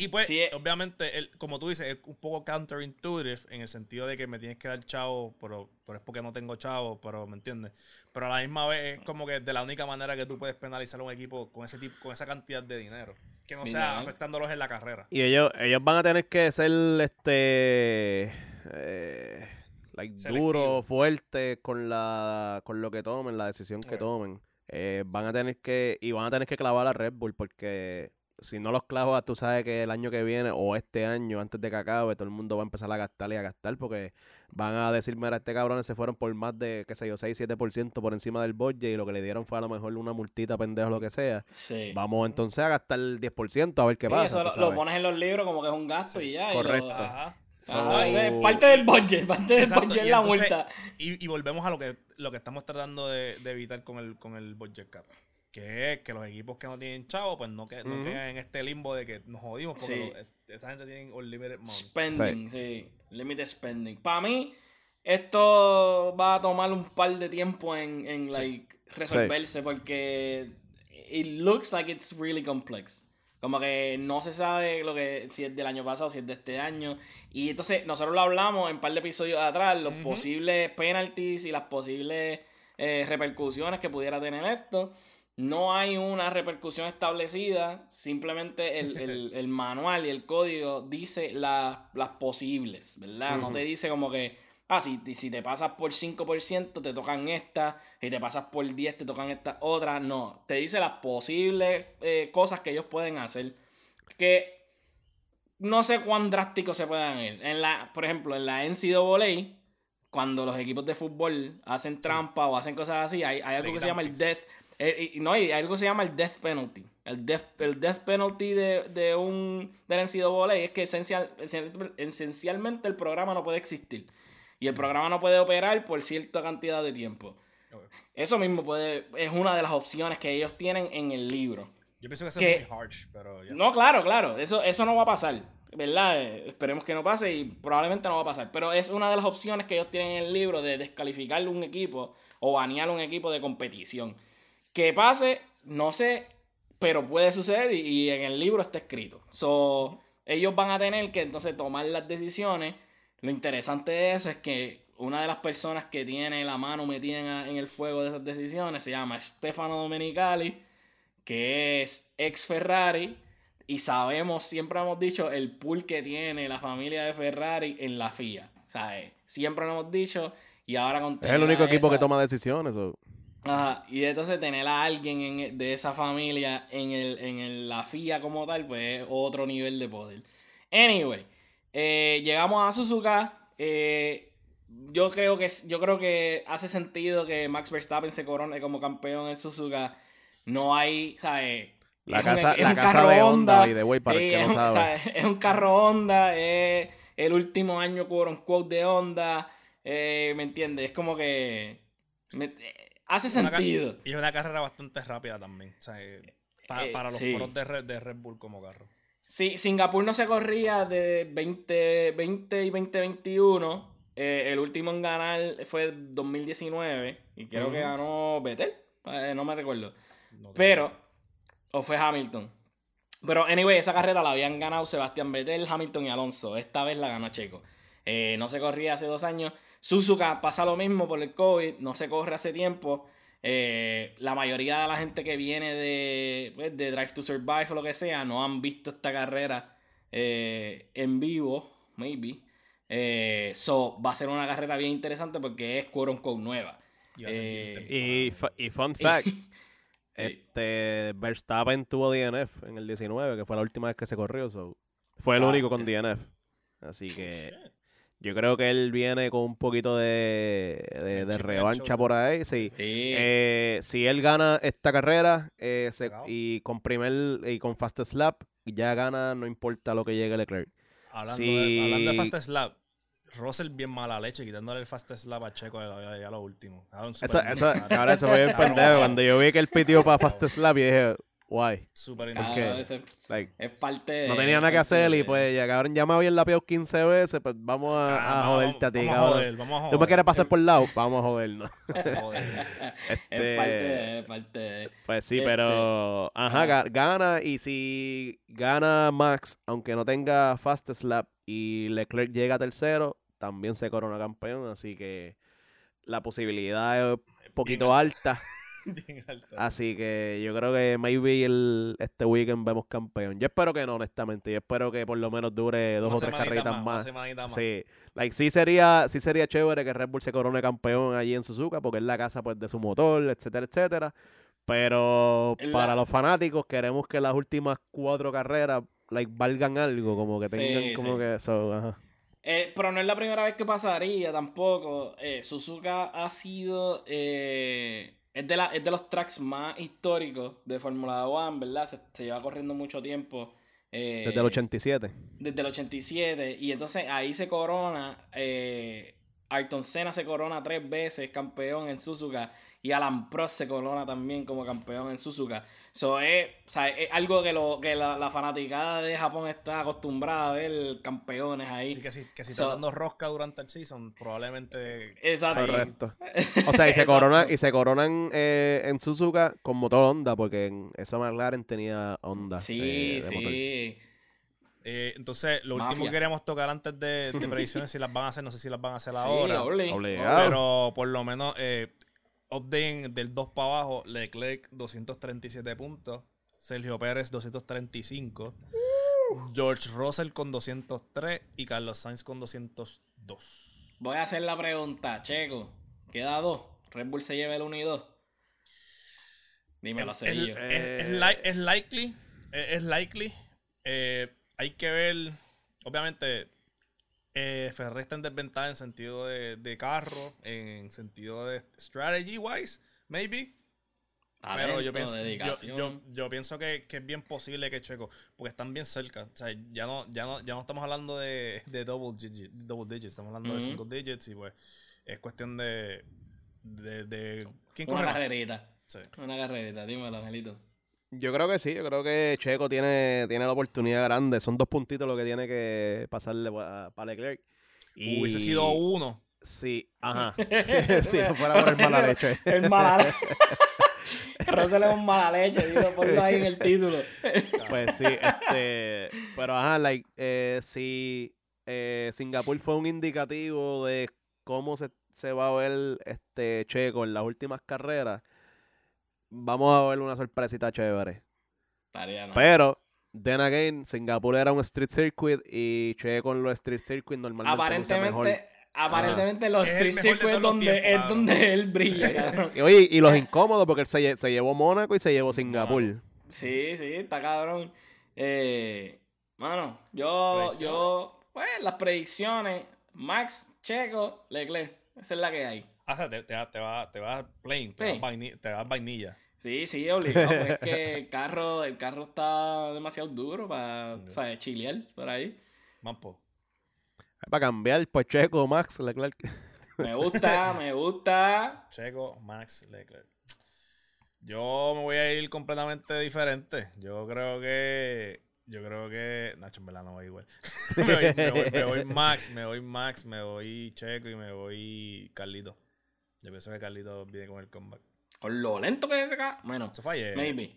Y pues, Sí, eh. obviamente, el, como tú dices, es un poco counterintuitive en el sentido de que me tienes que dar chavo, pero, pero es porque no tengo chavo, pero me entiendes. Pero a la misma vez es como que de la única manera que tú puedes penalizar a un equipo con ese tipo, con esa cantidad de dinero. Que no sea afectándolos en la carrera. Y ellos, ellos van a tener que ser este eh, like, Selectivo. duro, fuerte con la con lo que tomen, la decisión que tomen. Eh, van a tener que, y van a tener que clavar a Red Bull, porque si no los clavas, tú sabes que el año que viene, o este año, antes de que acabe, todo el mundo va a empezar a gastar y a gastar, porque van a decir, mira, este cabrón se fueron por más de, qué sé yo, 6, 7% por encima del budget, y lo que le dieron fue a lo mejor una multita, pendejo, lo que sea. Sí. Vamos entonces a gastar el 10%, a ver qué Sí, pasa. eso lo, sabes. lo pones en los libros como que es un gasto y ya. y lo- Correcto. Ajá. So- Ajá, es parte del budget, parte del Exacto, budget y es la entonces- multa. Y, y volvemos a lo que, lo que estamos tratando de, de evitar con el, con el budget cap. Que es que los equipos que no tienen chavo, pues no, que, no quedan en este limbo de que nos jodimos porque Sí. lo- esta gente tiene unlimited money. Spending, sí. Limited spending. Para mí, esto va a tomar un par de tiempo en, en Sí. like, resolverse porque it looks like it's really complex. Como que no se sabe lo que si es del año pasado, si es de este año. Y entonces nosotros lo hablamos en un par de episodios atrás, los posibles penalties y las posibles eh, repercusiones que pudiera tener esto. No hay una repercusión establecida, simplemente el, el- el manual y el código dice las las posibles, ¿verdad? No te dice como que, ah, si, si te pasas por 5% te tocan estas, y te pasas por 10 te tocan estas otras. No, te dice las posibles eh, cosas que ellos pueden hacer. Que no sé cuán drásticos se puedan ir. En la, por ejemplo, en la NCAA, cuando los equipos de fútbol hacen trampa o hacen cosas así, hay, hay algo que se llama el death. Eh, no, hay algo se llama el death penalty. El death, el death penalty de, de un del NCAA es que esencial, esencialmente el programa no puede existir. Y el programa no puede operar por cierta cantidad de tiempo. Eso mismo puede, es una de las opciones que ellos tienen en el libro. Yo pienso que eso es muy harsh, pero No, claro, claro. Eso, eso no va a pasar. ¿Verdad? Eh, esperemos que no pase y probablemente no va a pasar. Pero es una de las opciones que ellos tienen en el libro de descalificar un equipo o banear un equipo de competición. Que pase, no sé, pero puede suceder y, en el libro está escrito. So, ellos van a tener que entonces tomar las decisiones. Lo interesante de eso es que una de las personas que tiene la mano metida en el fuego de esas decisiones se llama Stefano Domenicali que es ex Ferrari. Y sabemos, siempre hemos dicho, el pool que tiene la familia de Ferrari en la FIA. ¿Sabes? Siempre lo hemos dicho. Y ahora con Es el único equipo que toma decisiones. Ajá, y entonces tener a alguien de esa familia en, el, en la FIA como tal, pues es otro nivel de poder. Anyway, eh, llegamos a Suzuka. Eh, yo creo que yo creo que hace sentido que Max Verstappen se corone como campeón en Suzuka no hay, ¿sabes? La casa, la casa de Honda, y de way para el que no sabe. Es un carro Honda, es el último año quote quote de Honda, eh, ¿me entiendes? Es como que hace sentido. Y es una carrera bastante rápida también, o sea, eh, eh, para los pros de Red, de Red Bull como carro. Sí, Singapur no se corría de 2020 y 2021. el último en ganar fue 2019 y creo que ganó Vettel, no me recuerdo. Pero, o fue Hamilton. Pero, anyway, esa carrera la habían ganado Sebastián Vettel, Hamilton y Alonso. Esta vez la ganó Checo. Eh, no se corría hace dos años. Suzuka pasa lo mismo por el COVID, no se corre hace tiempo. Eh, la mayoría de la gente que viene de, pues, de Drive to Survive o lo que sea no han visto esta carrera eh, en vivo, maybe. so, va a ser una carrera bien interesante porque es quote con nueva. y, y, fun fact, Este, Verstappen tuvo DNF en el 19, que fue la última vez que se corrió. fue el único con DNF. Así que yo creo que él viene con un poquito de, de, revancha por ahí. Sí. Eh, si él gana esta carrera eh, y con primer y con Fast Slap, ya gana, no importa lo que llegue Leclerc. Hablando, de, hablando de Fast Slap, Russell bien mala leche, quitándole el fast slap a Checo ya, lo último. Eso, eso, ahora se fue bien pendejo. Cuando yo vi que él pitió para fast slap, y dije, guay. Súper interesante. es parte No tenía nada que hacer y pues ya cabrón, ya me habían lapeado 15 veces, pues vamos a, joderte a ti, vamos cabrón. A joder, vamos a joder. ¿Tú me quieres pasar por el lado? Vamos a jodernos. este, es parte es parte Pues sí, pero ajá, gana y si gana Max, aunque no tenga fast slap y Leclerc llega tercero, también se corona campeón, así que la posibilidad es un poquito alta. Así que yo creo que maybe el, este weekend vemos campeón. Yo espero que no, honestamente. Yo espero que por lo menos dure dos o tres carreritas más. Sí, like, sí sería, sí sería chévere que Red Bull se corone campeón allí en Suzuka, porque es la casa pues de su motor, etcétera, etcétera. Pero para los fanáticos queremos que las últimas cuatro carreras like valgan algo, como que tengan como que eso, ajá. Eh, pero no es la primera vez que pasaría tampoco. Eh, Suzuka ha sido. Eh, es, de la, es de los tracks más históricos de Fórmula 1, ¿verdad? Se, lleva corriendo mucho tiempo. desde el 87. Desde el 87. Y entonces ahí se corona. Ayrton Senna se corona tres veces campeón en Suzuka. Y Alan Prost se corona también como campeón en Suzuka. Eso es, algo que, lo, que la, fanaticada de Japón está acostumbrada a ver campeones ahí. Sí, que si, que si está dando rosca durante el season, probablemente. Exacto. Correcto. O sea, y se, corona, y se coronan eh, en Suzuka con motor Honda, porque en esa McLaren tenía Honda. Sí, sí. Eh, entonces, lo último que queríamos tocar antes de, de previsiones, si las van a hacer, no sé si las van a hacer ahora. Pero por lo menos, eh, update del 2 para abajo, Leclerc 237 puntos, Sergio Pérez 235, George Russell con 203 y Carlos Sainz con 202. voy a hacer la pregunta, Checo. Queda dos. Red Bull se lleva el 1 y 2. Dímelo, Es, Cerillo. es- es Eh, li- es likely. Es, es likely. Eh, hay que ver. Obviamente, eh, Ferrari está en desventaja en sentido de, de carro, en sentido de strategy wise, maybe. Pero yo pienso, yo, yo- yo pienso que, que es bien posible que Checo, porque están bien cerca. O sea, ya no, ya no, ya no estamos hablando de, de double, digit, double digits, estamos hablando de single digits y pues es cuestión de. de, de ¿Quién Una corre carrerita. Sí. Una carrerita, dímelo, Angelito. Yo creo que sí, yo creo que Checo tiene, tiene la oportunidad grande. Son dos puntitos lo que tiene que pasarle para Leclerc. Y Hubiese sido uno. Sí, ajá. si no fuera por el mala leche. El mala leche. Russell es un mala leche, dilo, ponlo ahí en el título. Pues sí, este. Pero ajá, like, eh, si eh, Singapur fue un indicativo de cómo se, se va a ver este Checo en las últimas carreras, vamos a ver una sorpresita chévere. Tarea, no. Pero, then again, Singapur era un street circuit y Checo en los street circuits normalmente mejor. Aparentemente, aparentemente los Es street circuits es donde, tiempos, es donde él brilla, cabrón. Y, Oye, y los incómodos porque él se, lle- se llevó Mónaco y se llevó Singapur. Sí, sí, está cabrón. Eh, mano, yo, yo, pues, las predicciones, Max, Checo, Leclerc, esa es la que hay. Ah, o sea, te, te, va- te va, te va plain, te, Sí. va vaini- te va vainilla. Sí, sí, obligado. porque es que el carro, el carro está demasiado duro para, o sea, chilear por ahí. Mampo. Para cambiar, pues Checo, Max, Leclerc. Me gusta, me gusta. Checo, Max, Leclerc. Yo me voy a ir completamente diferente. Yo creo que. Yo creo que. Nacho, en verdad no voy igual. me, voy, me voy- me voy Max, me voy Max, me voy Checo y me voy Carlito. Yo pienso que Carlito viene con el comeback. Con lo lento que es acá. Bueno, fue ayer. maybe.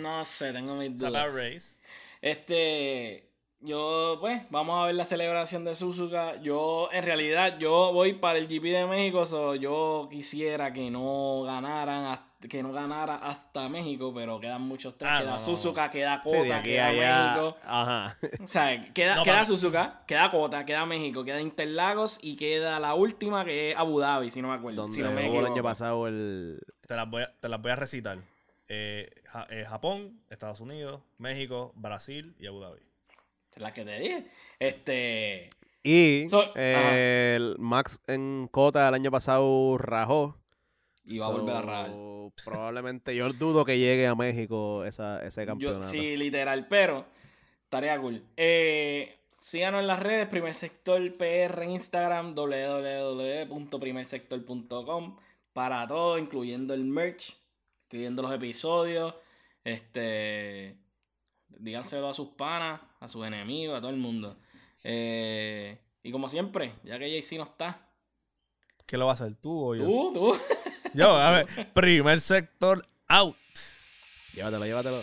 No sé, tengo mis dudas. race. Este, yo, pues, vamos a ver la celebración de Suzuka. Yo, en realidad, yo voy para el GP de México, so yo quisiera que no ganaran, hasta- que no ganara hasta México, pero quedan muchos tres. Ah, queda no, no. Suzuka, queda Cota, queda allá. México. Ajá. O sea, queda, No, queda para- Suzuka, queda Cota, queda México, queda Interlagos y queda la última que es Abu Dhabi, si no me acuerdo. Donde si no me el año pasado el. Te las voy a, te las voy a recitar. Eh, Ja- eh, Japón, Estados Unidos, México, Brasil y Abu Dhabi. Es la que te dije. Este. Y So- eh, el Max en Cota el año pasado rajó. Y va a volver a rajar. Probablemente yo dudo que llegue a México esa, ese Yo, campeonato. sí, literal, pero tarea cool. Eh, síganos en las redes, Primer Sector PR en Instagram, www.primersector.com para todo, incluyendo el merch, incluyendo los episodios. Este, díganselo a sus panas, a sus enemigos, a todo el mundo. Eh, y como siempre, ya que JC no está, ¿Qué lo va a hacer tú o yo? tú, tú. Yo, a ver, primer sector out. Llévatelo, llévatelo.